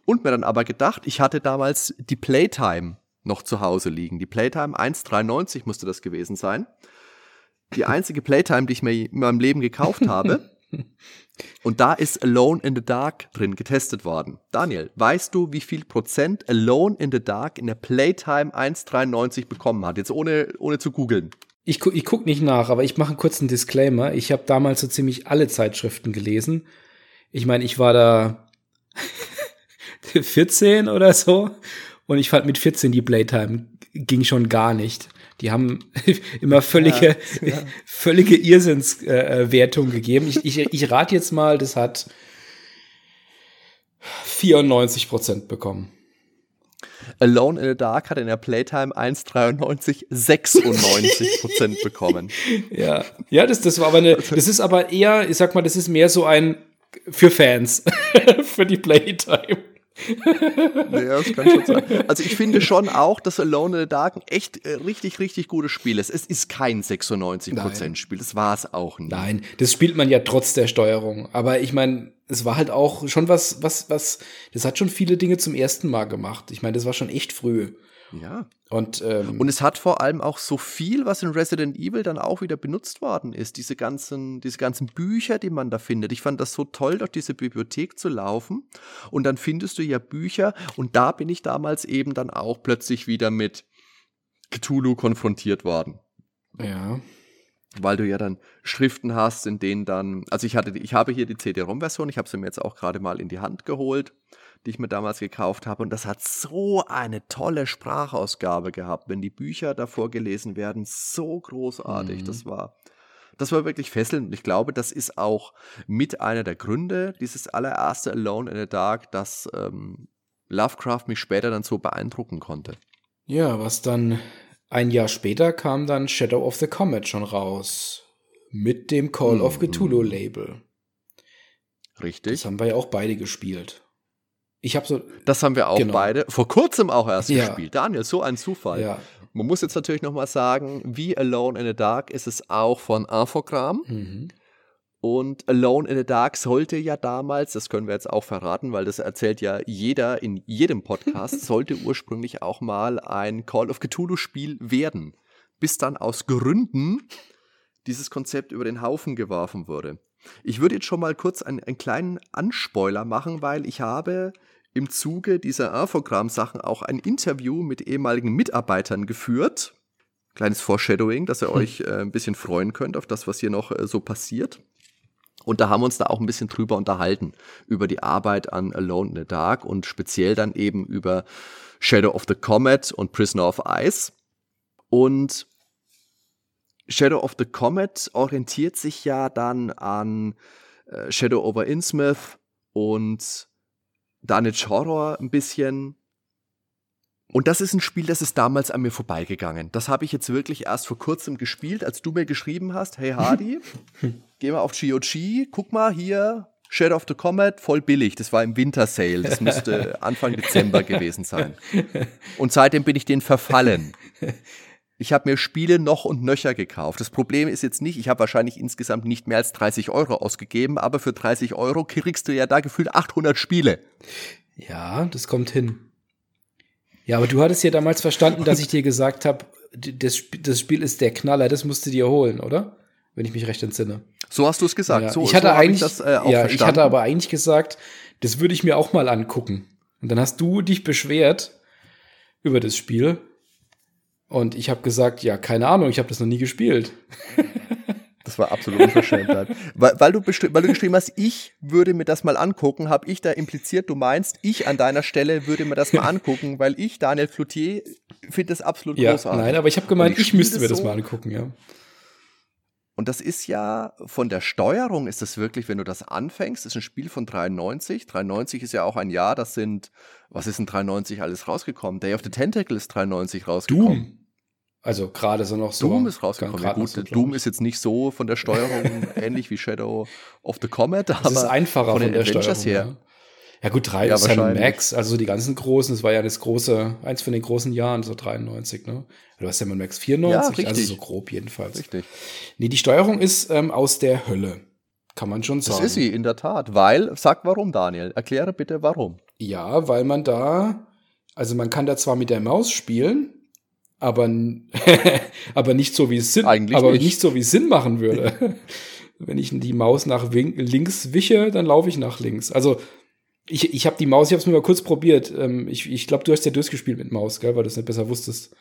Und mir dann aber gedacht, ich hatte damals die Playtime noch zu Hause liegen. Die Playtime 1,93 musste das gewesen sein. Die einzige Playtime, die ich mir in meinem Leben gekauft habe. (laughs) Und da ist Alone in the Dark drin getestet worden. Daniel, weißt du, wie viel Prozent Alone in the Dark in der Playtime 1,93 bekommen hat? Jetzt ohne, ohne zu googeln. Ich, gu ich guck nicht nach, aber ich mache einen kurzen Disclaimer. Ich habe damals so ziemlich alle Zeitschriften gelesen. Ich meine, ich war da (laughs) 14 oder so und ich fand mit 14 die Playtime ging schon gar nicht. Die haben (laughs) immer völlige, ja, ja. (laughs) völlige Irrsinnswertung äh, gegeben. Ich, ich, ich rate jetzt mal, das hat 94 Prozent bekommen. Alone in the Dark hat in der Playtime 1,93 96 Prozent bekommen. (laughs) Ja, ja, das, das war aber eine, das ist aber eher, ich sag mal, das ist mehr so ein für Fans, für die Playtime ja, das kann schon sein. Also ich finde schon auch, dass Alone in the Dark ein echt äh, richtig, richtig gutes Spiel ist. Es ist kein 96% Spiel, das war es auch nicht. Nein, das spielt man ja trotz der Steuerung. Aber ich meine, es war halt auch schon was, was, was, das hat schon viele Dinge zum ersten Mal gemacht. Ich meine, das war schon echt früh. Ja. Und, ähm, und es hat vor allem auch so viel, was in Resident Evil dann auch wieder benutzt worden ist. Diese ganzen, diese ganzen Bücher, die man da findet. Ich fand das so toll, durch diese Bibliothek zu laufen. Und dann findest du ja Bücher. Und da bin ich damals eben dann auch plötzlich wieder mit Cthulhu konfrontiert worden. Ja. Weil du ja dann Schriften hast, in denen dann, also ich hatte, ich habe hier die CD-ROM-Version, ich habe sie mir jetzt auch gerade mal in die Hand geholt die ich mir damals gekauft habe. Und das hat so eine tolle Sprachausgabe gehabt, wenn die Bücher davor gelesen werden. So großartig. Mhm. Das war, das war wirklich fesselnd. Und ich glaube, das ist auch mit einer der Gründe, dieses allererste Alone in the Dark, dass ähm, Lovecraft mich später dann so beeindrucken konnte. Ja, was dann ein Jahr später kam dann Shadow of the Comet schon raus. Mit dem Call mhm. of Cthulhu Label. Richtig. Das haben wir ja auch beide gespielt. Ich habe so. Das haben wir auch genau. beide vor kurzem auch erst ja. gespielt. Daniel, so ein Zufall. Ja. Man muss jetzt natürlich noch mal sagen, wie Alone in the Dark ist es auch von Infogramm. Mhm. Und Alone in the Dark sollte ja damals, das können wir jetzt auch verraten, weil das erzählt ja jeder in jedem Podcast, (laughs) sollte ursprünglich auch mal ein Call of Cthulhu Spiel werden. Bis dann aus Gründen dieses Konzept über den Haufen geworfen wurde. Ich würde jetzt schon mal kurz einen, einen kleinen Anspoiler machen, weil ich habe im Zuge dieser Infogramm-Sachen auch ein Interview mit ehemaligen Mitarbeitern geführt. Kleines Foreshadowing, dass ihr hm. euch äh, ein bisschen freuen könnt auf das, was hier noch äh, so passiert. Und da haben wir uns da auch ein bisschen drüber unterhalten, über die Arbeit an Alone in the Dark und speziell dann eben über Shadow of the Comet und Prisoner of Ice. Und Shadow of the Comet orientiert sich ja dann an äh, Shadow over Innsmouth und Dunwich Horror ein bisschen. Und das ist ein Spiel, das ist damals an mir vorbeigegangen. Das habe ich jetzt wirklich erst vor kurzem gespielt, als du mir geschrieben hast, hey Hardy, (laughs) geh mal auf GOG, guck mal hier, Shadow of the Comet, voll billig. Das war im Winter Sale. Das müsste Anfang Dezember gewesen sein. (laughs) Und seitdem bin ich den verfallen. (laughs) Ich habe mir Spiele noch und nöcher gekauft. Das Problem ist jetzt nicht, ich habe wahrscheinlich insgesamt nicht mehr als 30 Euro ausgegeben, aber für 30 Euro kriegst du ja da gefühlt 800 Spiele. Ja, das kommt hin. Ja, aber du hattest ja damals verstanden, dass ich dir gesagt habe, das, das, Spiel ist der Knaller, das musst du dir holen, oder? Wenn ich mich recht entsinne. So hast du es gesagt. Ja, so, ich hatte so eigentlich, ich das, äh, ja, verstanden. ich hatte aber eigentlich gesagt, das würde ich mir auch mal angucken. Und dann hast du dich beschwert über das Spiel und ich habe gesagt, ja, keine Ahnung, ich habe das noch nie gespielt. (laughs) Das war absolut Unverschämtheit. weil, weil, du weil du geschrieben hast, ich würde mir das mal angucken, habe ich da impliziert, du meinst, ich an deiner Stelle würde mir das mal angucken, weil ich, Daniel Floutier, finde das absolut ja, großartig. Nein, aber ich habe gemeint, ich, ich müsste mir das so, mal angucken, ja. Und das ist ja, von der Steuerung ist das wirklich, wenn du das anfängst, ist ein Spiel von 93. 93 ist ja auch ein Jahr, das sind, was ist in 93 alles rausgekommen? Day of the Tentacle ist 93 rausgekommen. Doom. Also gerade so noch so. Doom ist rausgekommen. Ja, gut, so, Doom ist jetzt nicht so von der Steuerung (laughs) ähnlich wie Shadow of the Comet, aber das ist einfacher von, den von der Adventures Steuerung, her. Ja. Ja gut, drei ja, Sam Max, also die ganzen großen, das war ja das große, eins von den großen Jahren, so 93, ne? Du hast Sam Max 94, ja, also so grob jedenfalls. Richtig. Nee, die Steuerung ist ähm, aus der Hölle. Kann man schon sagen. Das ist sie, in der Tat. Weil, sag warum, Daniel. Erkläre bitte warum. Ja, weil man da, also man kann da zwar mit der Maus spielen, aber, (laughs) aber nicht so wie es Sinn, Eigentlich aber nicht. nicht so wie es Sinn machen würde. (laughs) Wenn ich die Maus nach links wische, dann laufe ich nach links. Also ich, ich habe die Maus, ich habe es mir mal kurz probiert. Ähm, ich ich glaube, du hast ja durchgespielt mit Maus, gell, weil du es nicht besser wusstest.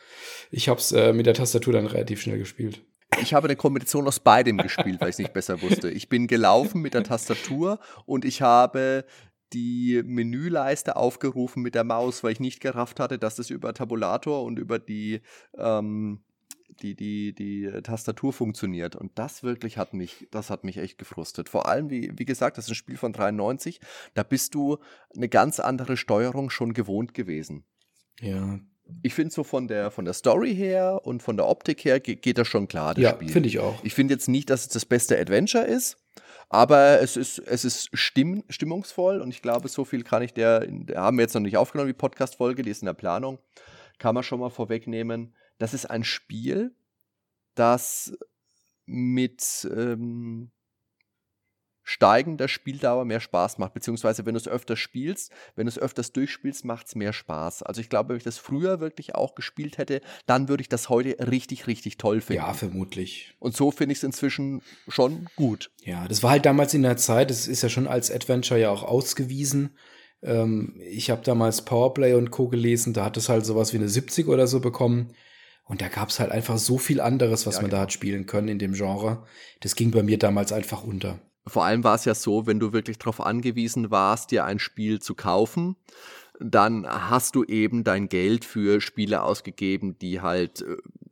Ich habe es äh, mit der Tastatur dann relativ schnell gespielt. Ich habe eine Kombination aus beidem gespielt, weil ich es nicht besser wusste. Ich bin gelaufen mit der Tastatur und ich habe die Menüleiste aufgerufen mit der Maus, weil ich nicht gerafft hatte, dass das über Tabulator und über die ähm, die, die, die Tastatur funktioniert. Und das wirklich hat mich, das hat mich echt gefrustet. Vor allem, wie, wie gesagt, das ist ein Spiel von 93. Da bist du eine ganz andere Steuerung schon gewohnt gewesen. Ja. Ich finde so von der, von der Story her und von der Optik her geht, geht das schon klar, das ja, finde ich auch. Ich finde jetzt nicht, dass es das beste Adventure ist, aber es ist, es ist stimm, stimmungsvoll und ich glaube, so viel kann ich der, der haben wir jetzt noch nicht aufgenommen, die Podcast-Folge, die ist in der Planung, kann man schon mal vorwegnehmen das ist ein Spiel, das mit ähm, steigender Spieldauer mehr Spaß macht, beziehungsweise wenn du es öfters spielst, wenn du es öfters durchspielst, macht es mehr Spaß. Also ich glaube, wenn ich das früher wirklich auch gespielt hätte, dann würde ich das heute richtig, richtig toll finden. Ja, vermutlich. Und so finde ich es inzwischen schon gut. Ja, das war halt damals in der Zeit, das ist ja schon als Adventure ja auch ausgewiesen. Ähm, ich habe damals Powerplay und Co. gelesen, da hat es halt sowas wie eine 70 oder so bekommen. Und da gab es halt einfach so viel anderes, was ja, man genau. da hat spielen können in dem Genre. Das ging bei mir damals einfach unter. Vor allem war es ja so, wenn du wirklich darauf angewiesen warst, dir ein Spiel zu kaufen, dann hast du eben dein Geld für Spiele ausgegeben, die halt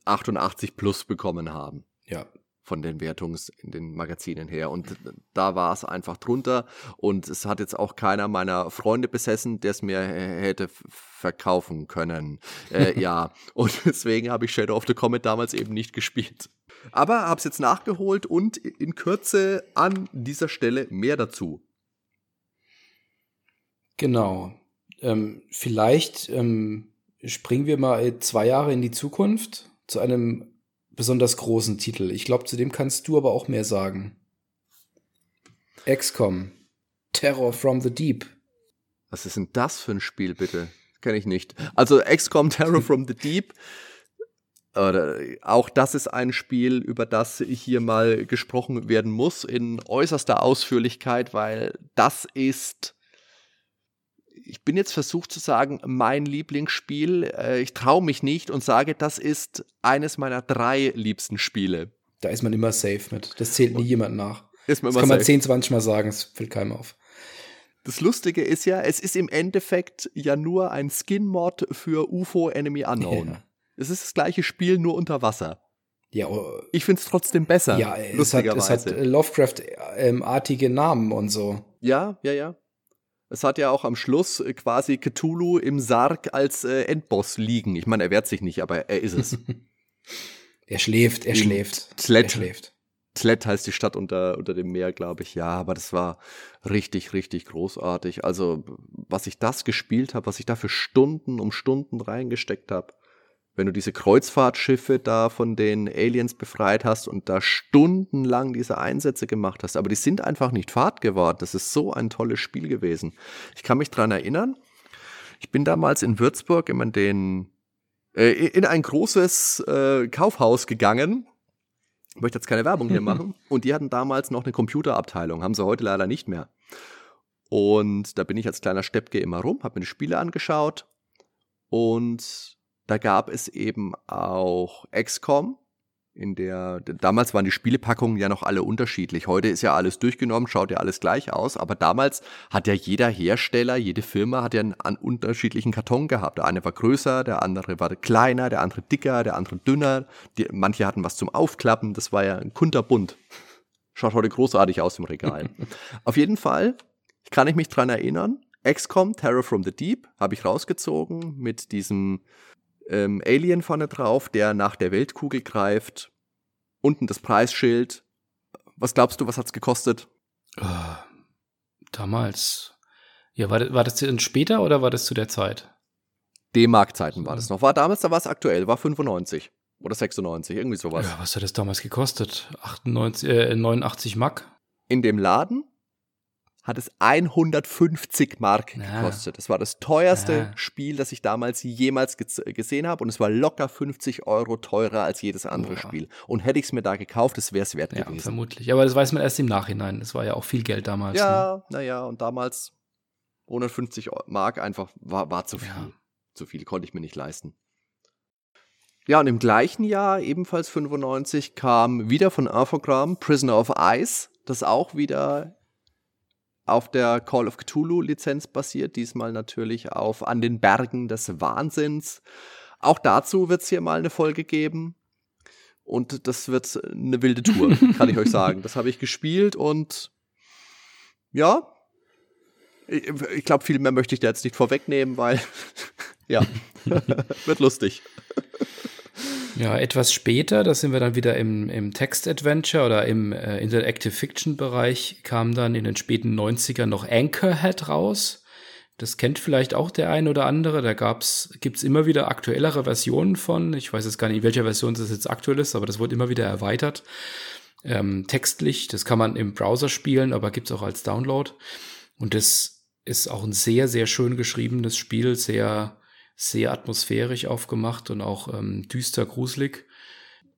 88 äh, plus bekommen haben. Ja, von den Wertungs in den Magazinen her. Und da war es einfach drunter. Und es hat jetzt auch keiner meiner Freunde besessen, der es mir hätte verkaufen können. Äh, (laughs) ja, und deswegen habe ich Shadow of the Comet damals eben nicht gespielt. Aber habe es jetzt nachgeholt und in Kürze an dieser Stelle mehr dazu. Genau. Ähm, vielleicht ähm, springen wir mal zwei Jahre in die Zukunft zu einem besonders großen Titel. Ich glaube, zu dem kannst du aber auch mehr sagen. XCOM. Terror from the Deep. Was ist denn das für ein Spiel, bitte? Kenne ich nicht. Also XCOM Terror from the Deep auch das ist ein Spiel, über das hier mal gesprochen werden muss in äußerster Ausführlichkeit, weil das ist, ich bin jetzt versucht zu sagen, mein Lieblingsspiel. Äh, ich traue mich nicht und sage, das ist eines meiner drei liebsten Spiele. Da ist man immer safe mit. Das zählt nie jemand nach. Das kann man safe. 10, 20 Mal sagen, es fällt keinem auf. Das Lustige ist ja, es ist im Endeffekt ja nur ein Skin-Mod für UFO Enemy Unknown. Ja. Es ist das gleiche Spiel, nur unter Wasser. Ja, oh, ich finde es trotzdem besser. Ja, es hat, es hat Lovecraft-artige Namen und so. Ja, ja, ja. Es hat ja auch am Schluss äh, quasi Cthulhu im Sarg als äh, Endboss liegen. Ich meine, er wehrt sich nicht, aber er ist es. (laughs) er schläft, er schläft. Tlett, er schläft. Tlett heißt die Stadt unter, unter dem Meer, glaube ich. Ja, aber das war richtig, richtig großartig. Also, was ich das gespielt habe, was ich da für Stunden um Stunden reingesteckt habe wenn du diese Kreuzfahrtschiffe da von den Aliens befreit hast und da stundenlang diese Einsätze gemacht hast, aber die sind einfach nicht Fahrt geworden. Das ist so ein tolles Spiel gewesen. Ich kann mich dran erinnern. Ich bin damals in Würzburg immer den, äh, in ein großes äh, Kaufhaus gegangen. Ich möchte jetzt keine Werbung hier (laughs) machen. Und die hatten damals noch eine Computerabteilung, haben sie heute leider nicht mehr. Und da bin ich als kleiner Steppke immer rum, habe mir die Spiele angeschaut und da gab es eben auch XCOM, in der damals waren die Spielepackungen ja noch alle unterschiedlich. Heute ist ja alles durchgenommen, schaut ja alles gleich aus, aber damals hat ja jeder Hersteller, jede Firma hat ja einen, einen unterschiedlichen Karton gehabt. Der eine war größer, der andere war kleiner, der andere dicker, der andere dünner. Die, manche hatten was zum Aufklappen, das war ja ein kunterbunt. Schaut heute großartig aus im Regal. (laughs) Auf jeden Fall kann ich mich dran erinnern. XCOM Terror from the Deep habe ich rausgezogen mit diesem ähm, Alien vorne drauf, der nach der Weltkugel greift. Unten das Preisschild. Was glaubst du, was hat's gekostet? Uh, damals. Ja, war, das, war das denn später oder war das zu der Zeit? D-Mark-Zeiten war das noch. War damals, da war es aktuell, war 95 oder 96, irgendwie sowas. Ja, was hat das damals gekostet? 98, äh, 89 Mark? In dem Laden hat es 150 Mark ja. gekostet. Das war das teuerste ja. Spiel, das ich damals jemals gesehen habe und es war locker 50 Euro teurer als jedes andere oh. Spiel. Und hätte ich es mir da gekauft, es wäre es wert ja, gewesen. Vermutlich. Aber das weiß man erst im Nachhinein. Das war ja auch viel Geld damals. Ja, ne? naja, und damals 150 Mark einfach war, war zu viel. Zu viel konnte ich mir nicht leisten. Ja, und im gleichen Jahr, ebenfalls 95, kam wieder von Infogramm Prisoner of Ice, das auch wieder auf der Call of Cthulhu Lizenz basiert, diesmal natürlich auf An den Bergen des Wahnsinns. Auch dazu wird es hier mal eine Folge geben. Und das wird eine wilde Tour, (laughs) kann ich euch sagen. Das habe ich gespielt und ja, ich, ich glaube, viel mehr möchte ich da jetzt nicht vorwegnehmen, weil (laughs) ja, (laughs) wird lustig. Ja, etwas später, da sind wir dann wieder im, im Text-Adventure oder im äh, Interactive Fiction-Bereich, kam dann in den späten 90ern noch Anchorhead raus. Das kennt vielleicht auch der ein oder andere. Da gab's, gibt's immer wieder aktuellere Versionen von. Ich weiß jetzt gar nicht, in welcher Version das jetzt aktuell ist, aber das wurde immer wieder erweitert. Ähm, textlich, das kann man im Browser spielen, aber gibt's auch als Download. Und das ist auch ein sehr, sehr schön geschriebenes Spiel, sehr sehr atmosphärisch aufgemacht und auch ähm, düster gruselig,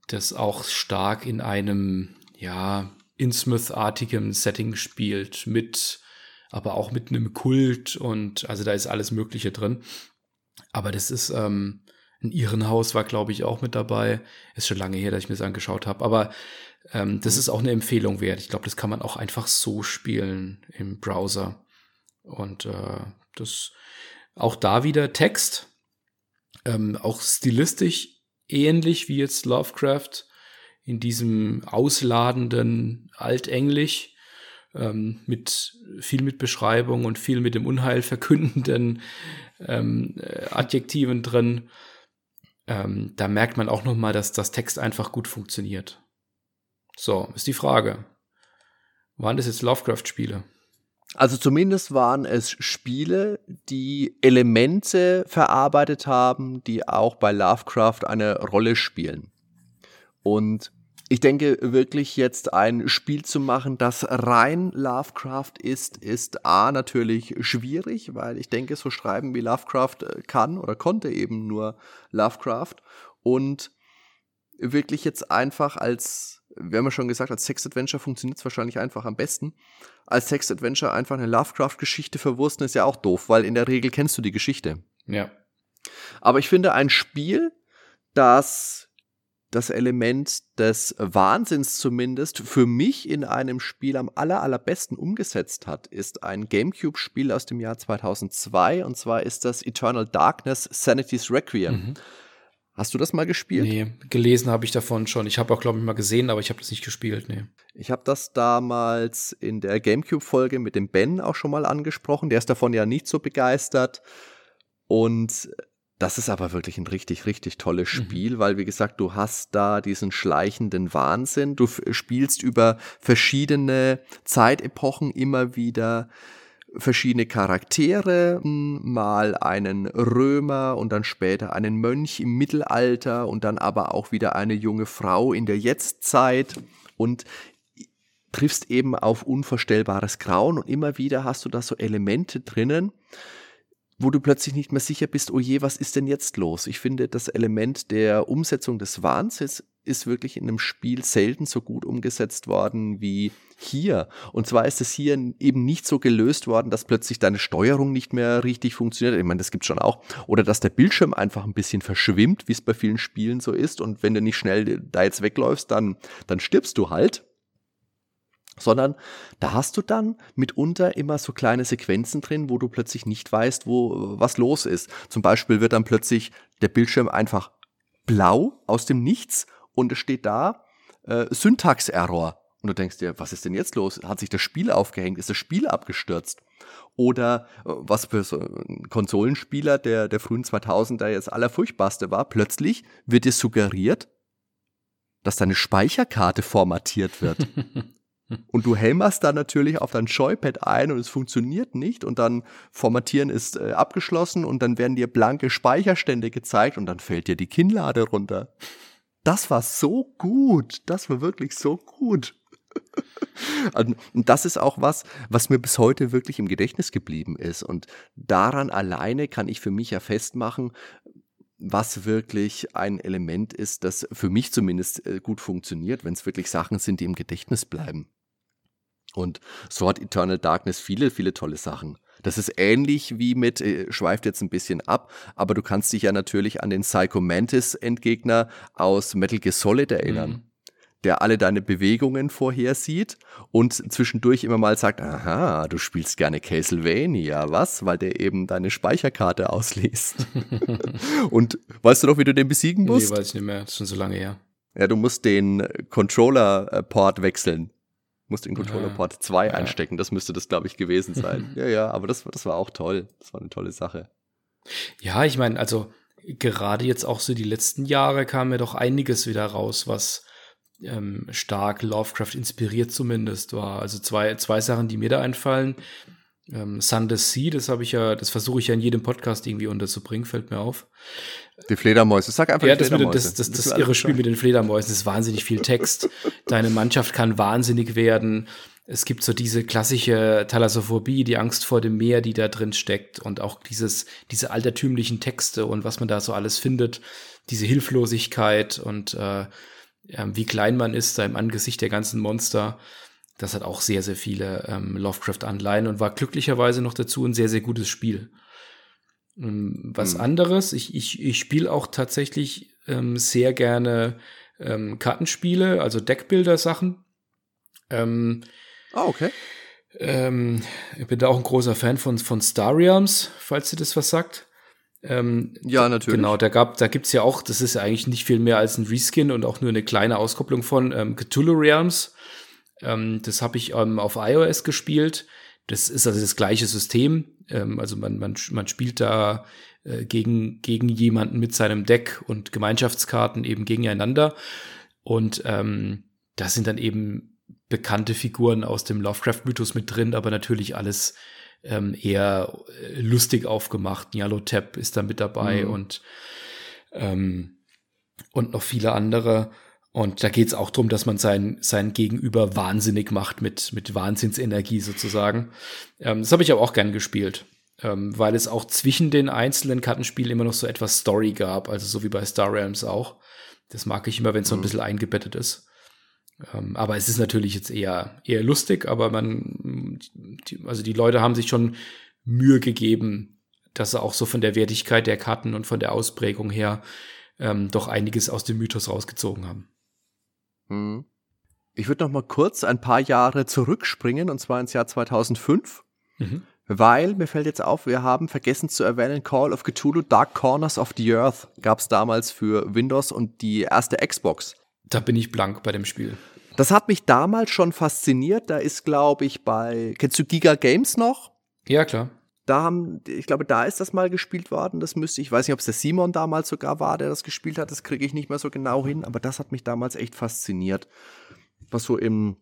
das auch stark in einem, ja, Innsmouth-artigem Setting spielt, mit, aber auch mit einem Kult und also da ist alles Mögliche drin. Aber das ist, ähm, ein Irrenhaus war, glaube ich, auch mit dabei. Ist schon lange her, dass ich mir das angeschaut habe. Aber ähm, das mhm. ist auch eine Empfehlung wert. Ich glaube, das kann man auch einfach so spielen im Browser. Und äh, das auch da wieder Text, ähm, auch stilistisch ähnlich wie jetzt Lovecraft in diesem ausladenden Altenglisch ähm, mit viel mit Beschreibung und viel mit dem Unheil verkündenden ähm, äh, Adjektiven drin. Ähm, da merkt man auch noch mal, dass das Text einfach gut funktioniert. So, ist die Frage. Waren das jetzt Lovecraft-Spiele? Also zumindest waren es Spiele, die Elemente verarbeitet haben, die auch bei Lovecraft eine Rolle spielen. Und ich denke wirklich jetzt ein Spiel zu machen, das rein Lovecraft ist, ist A natürlich schwierig, weil ich denke, so schreiben wie Lovecraft äh, kann oder konnte eben nur Lovecraft. Und wirklich jetzt einfach als, wir haben ja schon gesagt, als Text-Adventure funktioniert es wahrscheinlich einfach am besten. Als Text-Adventure einfach eine Lovecraft-Geschichte verwursten ist ja auch doof, weil in der Regel kennst du die Geschichte. Ja. Aber ich finde ein Spiel, das das Element des Wahnsinns zumindest für mich in einem Spiel am aller, allerbesten umgesetzt hat, ist ein GameCube-Spiel aus dem Jahr 2002 und zwar ist das Eternal Darkness Sanity's Requiem. Mhm. Hast du das mal gespielt? Nee, gelesen habe ich davon schon. Ich habe auch, glaube ich, mal gesehen, aber ich habe das nicht gespielt, nee. Ich habe das damals in der GameCube-Folge mit dem Ben auch schon mal angesprochen. Der ist davon ja nicht so begeistert. Und das ist aber wirklich ein richtig, richtig tolles mhm. Spiel, mhm. weil, wie gesagt, du hast da diesen schleichenden Wahnsinn. Du spielst über verschiedene Zeitepochen immer wieder verschiedene Charaktere, mal einen Römer und dann später einen Mönch im Mittelalter und dann aber auch wieder eine junge Frau in der Jetztzeit und triffst eben auf unvorstellbares Grauen und immer wieder hast du da so Elemente drinnen, wo du plötzlich nicht mehr sicher bist, oh je, was ist denn jetzt los? Ich finde, das Element der Umsetzung des Wahnsinns wirklich in einem Spiel selten so gut umgesetzt worden wie hier. Und zwar ist es hier eben nicht so gelöst worden, dass plötzlich deine Steuerung nicht mehr richtig funktioniert. Ich meine, das gibt schon auch. Oder dass der Bildschirm einfach ein bisschen verschwimmt, wie es bei vielen Spielen so ist. Und wenn du nicht schnell da jetzt wegläufst, dann, dann stirbst du halt sondern da hast du dann mitunter immer so kleine Sequenzen drin, wo du plötzlich nicht weißt, wo was los ist. Zum Beispiel wird dann plötzlich der Bildschirm einfach blau aus dem Nichts und es steht da äh, Syntax-Error. Und du denkst dir, was ist denn jetzt los? Hat sich das Spiel aufgehängt? Ist das Spiel abgestürzt? Oder äh, was für so ein Konsolenspieler der, der frühen 2000er jetzt allerfurchtbarste war, plötzlich wird dir suggeriert, dass deine Speicherkarte formatiert wird. (laughs) Und du hämmerst da natürlich auf dein Joypad ein und es funktioniert nicht und dann Formatieren ist äh, abgeschlossen und dann werden dir blanke Speicherstände gezeigt und dann fällt dir die Kinnlade runter. Das war so gut. Das war wirklich so gut. (laughs) und das ist auch was, was mir bis heute wirklich im Gedächtnis geblieben ist. Und daran alleine kann ich für mich ja festmachen, was wirklich ein Element ist, das für mich zumindest äh, gut funktioniert, wenn es wirklich Sachen sind, die im Gedächtnis bleiben. Und so hat Eternal Darkness viele, viele tolle Sachen. Das ist ähnlich wie mit, äh, schweift jetzt ein bisschen ab, aber du kannst dich ja natürlich an den Psycho Mantis Endgegner aus Metal Gear Solid erinnern. Mhm. Der alle deine Bewegungen vorhersieht und zwischendurch immer mal sagt, aha, du spielst gerne Castlevania, was? Weil der eben deine Speicherkarte ausliest. (laughs) und weißt du noch, wie du den besiegen musst? Nee, weiß ich nicht mehr, das ist schon so lange her. Ja, du musst den Controller-Port wechseln musste den Controller Port 2 ja. einstecken. Das müsste das, glaube ich, gewesen sein. (laughs) ja, ja, aber das, das war auch toll. Das war eine tolle Sache. Ja, ich meine, also gerade jetzt auch so die letzten Jahre kam mir doch einiges wieder raus, was ähm, stark Lovecraft inspiriert zumindest war. Also zwei, zwei Sachen, die mir da einfallen. Ähm, Sunday Sea, das habe ich ja, das versuche ich ja in jedem Podcast irgendwie unterzubringen, fällt mir auf. Die Fledermäuse, sag einfach ja, die Fledermäuse. Das, das, das, das, das irre Spiel mit den Fledermäusen ist wahnsinnig viel Text. Deine Mannschaft kann wahnsinnig werden. Es gibt so diese klassische Thalassophobie, die Angst vor dem Meer, die da drin steckt und auch dieses, diese altertümlichen Texte und was man da so alles findet, diese Hilflosigkeit und äh, wie klein man ist da im Angesicht der ganzen Monster. Das hat auch sehr, sehr viele ähm, Lovecraft-Anleihen und war glücklicherweise noch dazu ein sehr, sehr gutes Spiel. Ähm, was hm. anderes, ich, ich, ich spiele auch tatsächlich ähm, sehr gerne ähm, Kartenspiele, also Deckbilder-Sachen. Ähm, ah, okay. Ähm, ich bin da auch ein großer Fan von, von Star Realms, falls ihr das was sagt. Ähm, ja, natürlich. Genau, da gab, da gibt's ja auch, das ist ja eigentlich nicht viel mehr als ein Reskin und auch nur eine kleine Auskopplung von ähm, Cthulhu Realms. Ähm, das habe ich ähm, auf iOS gespielt. Das ist also das gleiche System. Ähm, also man, man, man spielt da äh, gegen, gegen jemanden mit seinem Deck und Gemeinschaftskarten eben gegeneinander. Und ähm, da sind dann eben bekannte Figuren aus dem Lovecraft-Mythos mit drin, aber natürlich alles ähm, eher äh, lustig aufgemacht. Nyarlathotep ist da mit dabei mhm. und, ähm, und noch viele andere. Und da geht es auch darum, dass man sein, sein Gegenüber wahnsinnig macht mit, mit Wahnsinnsenergie sozusagen. Ähm, das habe ich aber auch gern gespielt, ähm, weil es auch zwischen den einzelnen Kartenspielen immer noch so etwas Story gab, also so wie bei Star Realms auch. Das mag ich immer, wenn es so ein mhm. bisschen eingebettet ist. Ähm, aber es ist natürlich jetzt eher, eher lustig, aber man, die, also die Leute haben sich schon Mühe gegeben, dass sie auch so von der Wertigkeit der Karten und von der Ausprägung her ähm, doch einiges aus dem Mythos rausgezogen haben. Mhm. Ich würde noch mal kurz ein paar Jahre zurückspringen, und zwar ins Jahr 2005. Mhm. Weil, mir fällt jetzt auf, wir haben vergessen zu erwähnen, Call of Cthulhu Dark Corners of the Earth gab es damals für Windows und die erste Xbox. Da bin ich blank bei dem Spiel. Das hat mich damals schon fasziniert. Da ist, glaube ich, bei, kennst du Giga Games noch? Ja, klar. Da haben, ich glaube, da ist das mal gespielt worden. Das müsste, ich weiß nicht, ob es der Simon damals sogar war, der das gespielt hat. Das kriege ich nicht mehr so genau hin. Aber das hat mich damals echt fasziniert. Was so im,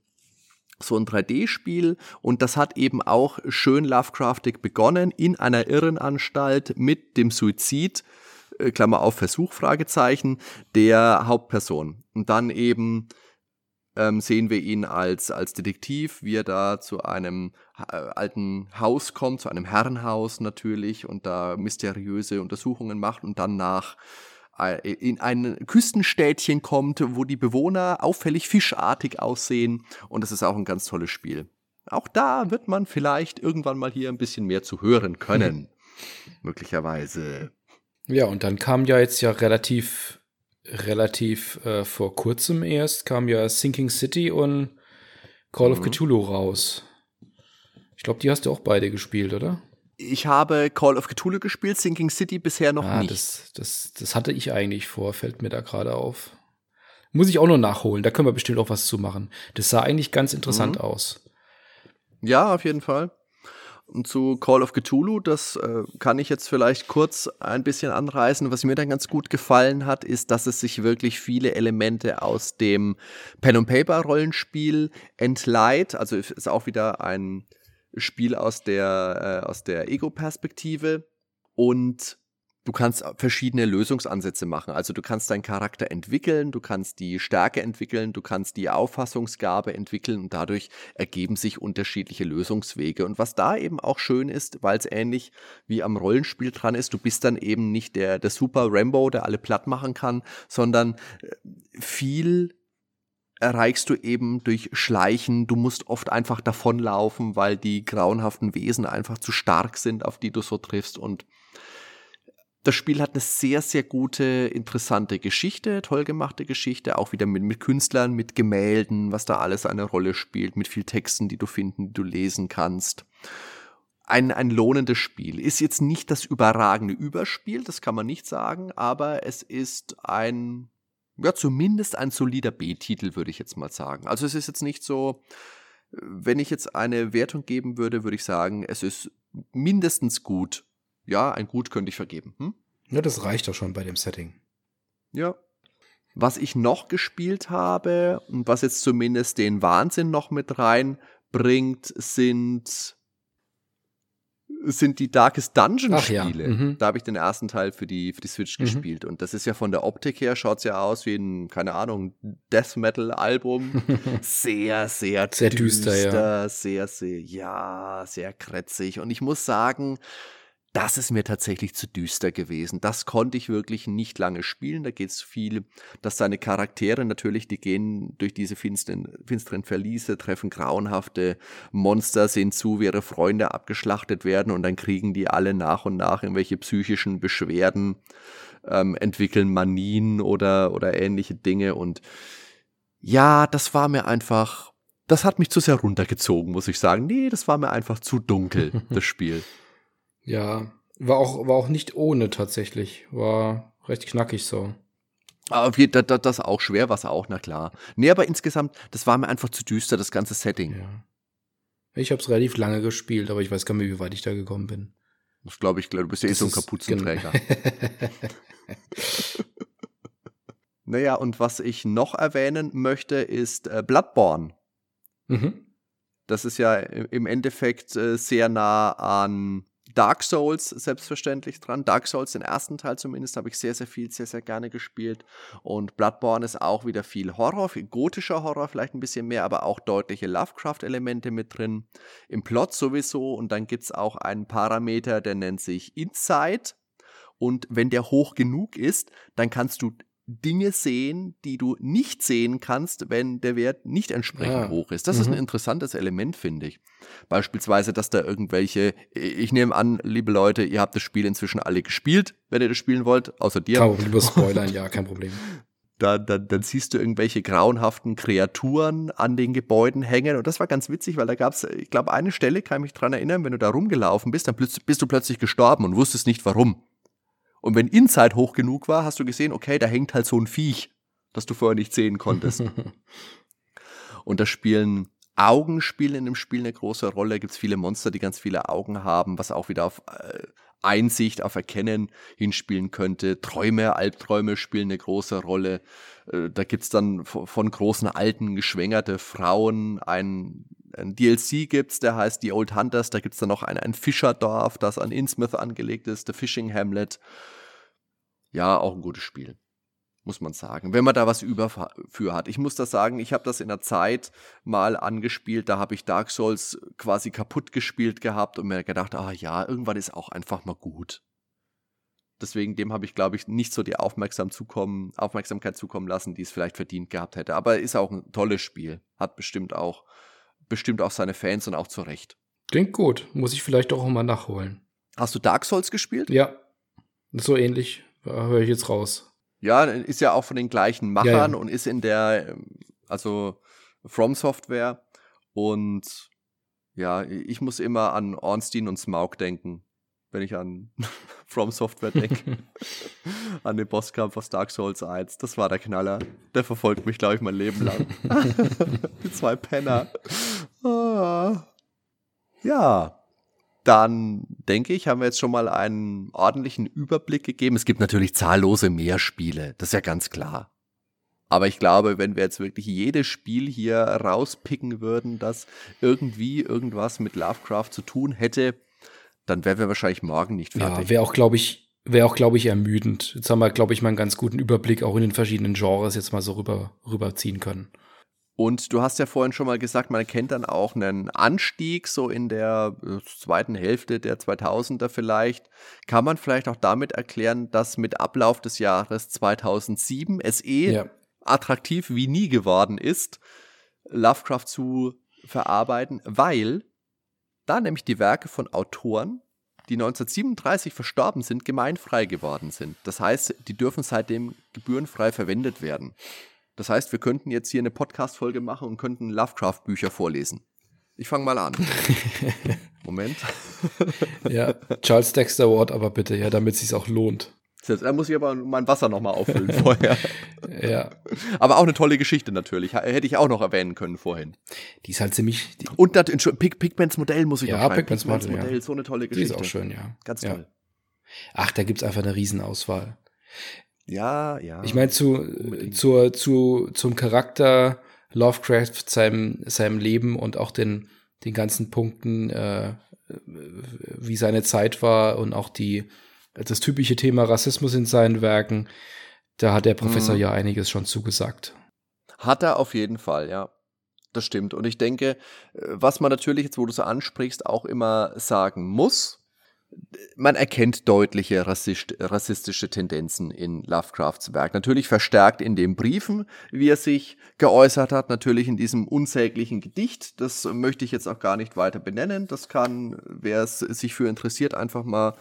so ein 3D-Spiel und das hat eben auch schön Lovecraftig begonnen in einer Irrenanstalt mit dem Suizid, äh, Klammer auf Versuch, Fragezeichen, der Hauptperson. Und dann eben ähm, sehen wir ihn als, als Detektiv, wie er da zu einem äh, alten Haus kommt, zu einem Herrenhaus natürlich und da mysteriöse Untersuchungen macht und dann nach äh, in ein Küstenstädtchen kommt, wo die Bewohner auffällig fischartig aussehen. Und das ist auch ein ganz tolles Spiel. Auch da wird man vielleicht irgendwann mal hier ein bisschen mehr zu hören können. (laughs) Möglicherweise. Ja, und dann kam ja jetzt ja relativ, relativ äh, vor kurzem erst, kam ja Sinking City und Call mhm. of Cthulhu raus. Ich glaube, die hast du auch beide gespielt, oder? Ich habe Call of Cthulhu gespielt, Sinking City bisher noch ah, nicht. Das, das, das hatte ich eigentlich vor, fällt mir da gerade auf. Muss ich auch noch nachholen, da können wir bestimmt auch was zu machen. Das sah eigentlich ganz interessant mhm. aus. Ja, auf jeden Fall. Zu Call of Cthulhu, das äh, kann ich jetzt vielleicht kurz ein bisschen anreißen. Was mir dann ganz gut gefallen hat, ist, dass es sich wirklich viele Elemente aus dem Pen-and-Paper-Rollenspiel entleiht. Also ist auch wieder ein Spiel aus der, äh, aus der Ego-Perspektive und du kannst verschiedene Lösungsansätze machen. Also du kannst deinen Charakter entwickeln, du kannst die Stärke entwickeln, du kannst die Auffassungsgabe entwickeln und dadurch ergeben sich unterschiedliche Lösungswege. Und was da eben auch schön ist, weil es ähnlich wie am Rollenspiel dran ist, du bist dann eben nicht der, der Super Rambo, der alle platt machen kann, sondern äh, viel erreichst du eben durch Schleichen. Du musst oft einfach davonlaufen, weil die grauenhaften Wesen einfach zu stark sind, auf die du so triffst. Und das Spiel hat eine sehr, sehr gute, interessante Geschichte, toll gemachte Geschichte, auch wieder mit, mit Künstlern, mit Gemälden, was da alles eine Rolle spielt, mit viel Texten, die du finden, die du lesen kannst. Ein, ein lohnendes Spiel. Ist jetzt nicht das überragende Überspiel, das kann man nicht sagen, aber es ist ein ja, zumindest ein solider B-Titel, würde ich jetzt mal sagen. Also es ist jetzt nicht so, wenn ich jetzt eine Wertung geben würde, würde ich sagen, es ist mindestens gut. Ja, ein Gut könnte ich vergeben. Hm? Ja, das reicht doch schon bei dem Setting. Ja. Was ich noch gespielt habe und was jetzt zumindest den Wahnsinn noch mit reinbringt, sind sind die Darkest Dungeon Spiele. Ja. Mhm. Da habe ich den ersten Teil für die, für die Switch mhm. gespielt. Und das ist ja von der Optik her, schaut es ja aus wie ein, keine Ahnung, Death Metal Album. (laughs) sehr, sehr, sehr düster, düster ja. sehr, sehr, ja, sehr krätzig. Und ich muss sagen, das ist mir tatsächlich zu düster gewesen. Das konnte ich wirklich nicht lange spielen. Da geht es viel, dass seine Charaktere natürlich, die gehen durch diese finsteren, finsteren Verliese, treffen grauenhafte Monster, sehen zu, wie ihre Freunde abgeschlachtet werden und dann kriegen die alle nach und nach irgendwelche psychischen Beschwerden, ähm, entwickeln Manien oder, oder ähnliche Dinge. Und ja, das war mir einfach, das hat mich zu sehr runtergezogen, muss ich sagen. Nee, das war mir einfach zu dunkel, (laughs) das Spiel. Ja, war auch, war auch nicht ohne tatsächlich. War recht knackig so. Aber das, das auch schwer war es auch, na klar. Nee, aber insgesamt, das war mir einfach zu düster, das ganze Setting. Ja. Ich habe es relativ lange gespielt, aber ich weiß gar nicht, wie weit ich da gekommen bin. Das glaube ich, du bist ja eh so ein Kapuzenträger. (laughs) naja, und was ich noch erwähnen möchte, ist äh, Bloodborne. Mhm. Das ist ja im Endeffekt äh, sehr nah an Dark Souls selbstverständlich dran. Dark Souls, den ersten Teil zumindest, habe ich sehr, sehr viel, sehr, sehr gerne gespielt. Und Bloodborne ist auch wieder viel Horror, viel gotischer Horror, vielleicht ein bisschen mehr, aber auch deutliche Lovecraft-Elemente mit drin. Im Plot sowieso. Und dann gibt es auch einen Parameter, der nennt sich Inside. Und wenn der hoch genug ist, dann kannst du Dinge sehen, die du nicht sehen kannst, wenn der Wert nicht entsprechend ja. hoch ist. Das mhm. ist ein mhm. interessantes Element, finde ich. Beispielsweise, dass da irgendwelche, ich nehme an, liebe Leute, ihr habt das Spiel inzwischen alle gespielt, wenn ihr das spielen wollt, außer dir. Kann lieber (laughs) spoilern, ja, kein Problem. Dann, dann, dann siehst du irgendwelche grauenhaften Kreaturen an den Gebäuden hängen. Und das war ganz witzig, weil da gab es, ich glaube, eine Stelle, kann ich mich dran erinnern, wenn du da rumgelaufen bist, dann bist du plötzlich gestorben und wusstest nicht warum. Und wenn Inside hoch genug war, hast du gesehen, okay, da hängt halt so ein Viech, das du vorher nicht sehen konntest. (laughs) und da spielen Augen spielen in dem Spiel eine große Rolle. Gibt es viele Monster, die ganz viele Augen haben, was auch wieder auf äh, Einsicht, auf Erkennen hinspielen könnte. Träume, Albträume spielen eine große Rolle. Äh, da gibt's dann von großen Alten geschwängerte Frauen. Ein, ein DLC gibt's, der heißt The Old Hunters. Da gibt's dann noch ein, ein Fischerdorf, das an Innsmouth angelegt ist, The Fishing Hamlet. Ja, auch ein gutes Spiel muss man sagen, wenn man da was über für hat. Ich muss das sagen, ich habe das in der Zeit mal angespielt, da habe ich Dark Souls quasi kaputt gespielt gehabt und mir gedacht, ah ja, irgendwann ist auch einfach mal gut. Deswegen dem habe ich, glaube ich, nicht so die Aufmerksam zukommen, Aufmerksamkeit zukommen lassen, die es vielleicht verdient gehabt hätte. Aber ist auch ein tolles Spiel. Hat bestimmt auch, bestimmt auch seine Fans und auch zu Recht. Klingt gut. Muss ich vielleicht auch mal nachholen. Hast du Dark Souls gespielt? Ja. So ähnlich. Höre ich jetzt raus. Ja, ist ja auch von den gleichen Machern ja, ja. und ist in der, also From Software. Und ja, ich muss immer an Ornstein und Smaug denken, wenn ich an (laughs) From Software denke. (laughs) an den Bosskampf aus Dark Souls 1. Das war der Knaller. Der verfolgt mich, glaube ich, mein Leben lang. (laughs) Die zwei Penner. Ah. Ja, dann denke ich, haben wir jetzt schon mal einen ordentlichen Überblick gegeben. Es gibt natürlich zahllose mehr Spiele, das ist ja ganz klar. Aber ich glaube, wenn wir jetzt wirklich jedes Spiel hier rauspicken würden, das irgendwie irgendwas mit Lovecraft zu tun hätte, dann wären wir wahrscheinlich morgen nicht fertig. Ja, wäre auch, glaube ich, wäre auch, glaube ich, ermüdend. Jetzt haben wir, glaube ich, mal einen ganz guten Überblick auch in den verschiedenen Genres jetzt mal so rüber, rüberziehen können. Und du hast ja vorhin schon mal gesagt, man erkennt dann auch einen Anstieg so in der äh, zweiten Hälfte der 2000er vielleicht. Kann man vielleicht auch damit erklären, dass mit Ablauf des Jahres 2007 es eh ja. attraktiv wie nie geworden ist, Lovecraft zu verarbeiten, weil da nämlich die Werke von Autoren, die 1937 verstorben sind, gemeinfrei geworden sind. Das heißt, die dürfen seitdem gebührenfrei verwendet werden. Das heißt, wir könnten jetzt hier eine Podcast-Folge machen und könnten Lovecraft-Bücher vorlesen. Ich fange mal an. (laughs) Moment. ja, Charles Dexter Award, aber bitte, ja, damit es sich auch lohnt. Da muss ich aber mein Wasser nochmal auffüllen (laughs) vorher. ja. Aber auch eine tolle Geschichte natürlich. Hätte ich auch noch erwähnen können vorhin. Die ist halt ziemlich. Und das Pig Pigments Modell muss ich ja, noch schreiben. Pigments Modell, Modell, so eine tolle Geschichte. Die ist auch schön, ja. Ganz toll. Ach, da gibt's einfach eine Riesenauswahl. Ja, ja. Ich meine, zu, zur, zu, zum Charakter Lovecraft, seinem, seinem Leben und auch den, den ganzen Punkten, äh, wie seine Zeit war und auch die, das typische Thema Rassismus in seinen Werken, da hat der Professor mhm. ja einiges schon zugesagt. Hat er auf jeden Fall, ja. Das stimmt. Und ich denke, was man natürlich, jetzt wo du es ansprichst, auch immer sagen muss, man erkennt deutliche rassist, rassistische Tendenzen in Lovecrafts Werk. Natürlich verstärkt in den Briefen, wie er sich geäußert hat, natürlich in diesem unsäglichen Gedicht. Das möchte ich jetzt auch gar nicht weiter benennen. Das kann, wer es sich für interessiert, einfach mal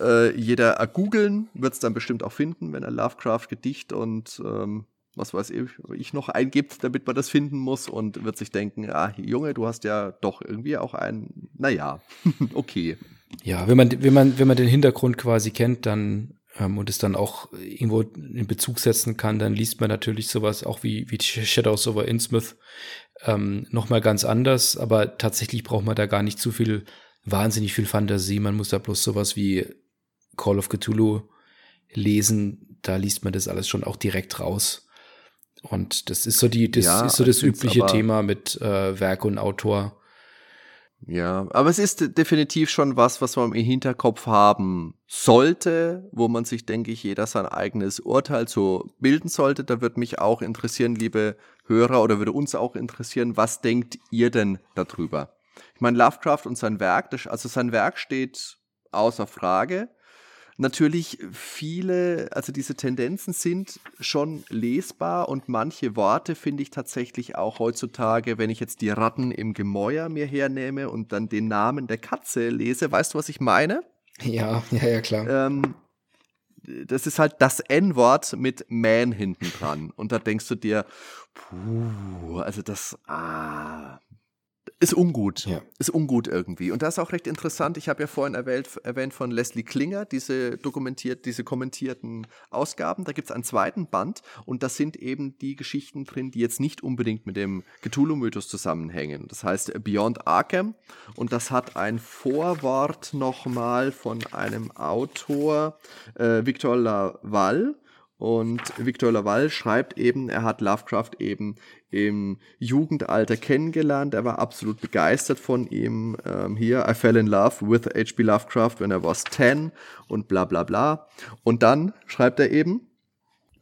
äh, jeder googeln, wird es dann bestimmt auch finden, wenn er Lovecraft-Gedicht und ähm, was weiß ich, noch eingibt, damit man das finden muss und wird sich denken, ah, Junge, du hast ja doch irgendwie auch ein, naja, (laughs) okay. Ja, wenn man, wenn man, wenn man den Hintergrund quasi kennt, dann ähm, und es dann auch irgendwo in Bezug setzen kann, dann liest man natürlich sowas auch wie, wie Shadows over Innsmouth ähm, nochmal ganz anders, aber tatsächlich braucht man da gar nicht zu viel, wahnsinnig viel Fantasie. Man muss da bloß sowas wie Call of Cthulhu lesen, da liest man das alles schon auch direkt raus. Und das ist so die, das ja, ist so das übliche Thema mit äh, Werk und Autor. Ja, aber es ist definitiv schon was, was man im Hinterkopf haben sollte, wo man sich, denke ich, jeder sein eigenes Urteil so bilden sollte. Da würde mich auch interessieren, liebe Hörer, oder würde uns auch interessieren, was denkt ihr denn darüber? Ich meine, Lovecraft und sein Werk, also sein Werk steht außer Frage. natürlich viele, also diese Tendenzen sind schon lesbar und manche Worte finde ich tatsächlich auch heutzutage, wenn ich jetzt die Ratten im Gemäuer mir hernehme und dann den Namen der Katze lese, weißt du, was ich meine? Ja, ja, ja, klar. Ähm, das ist halt das N-Wort mit Man hinten dran. Und da denkst du dir, puh, also das, ah, ist ungut. Ja. Ist ungut irgendwie. Und das ist auch recht interessant. Ich habe ja vorhin erwähnt, erwähnt von Leslie Klinger, diese dokumentiert, diese kommentierten Ausgaben. Da gibt es einen zweiten Band und da sind eben die Geschichten drin, die jetzt nicht unbedingt mit dem Cthulhu-Mythos zusammenhängen. Das heißt Beyond Arkham und das hat ein Vorwort nochmal von einem Autor, äh, Victor Laval und Victor Laval schreibt eben, er hat Lovecraft eben im Jugendalter kennengelernt. Er war absolut begeistert von ihm. Ähm, hier, I fell in love with H.P. Lovecraft when I was 10 und bla bla bla. Und dann schreibt er eben,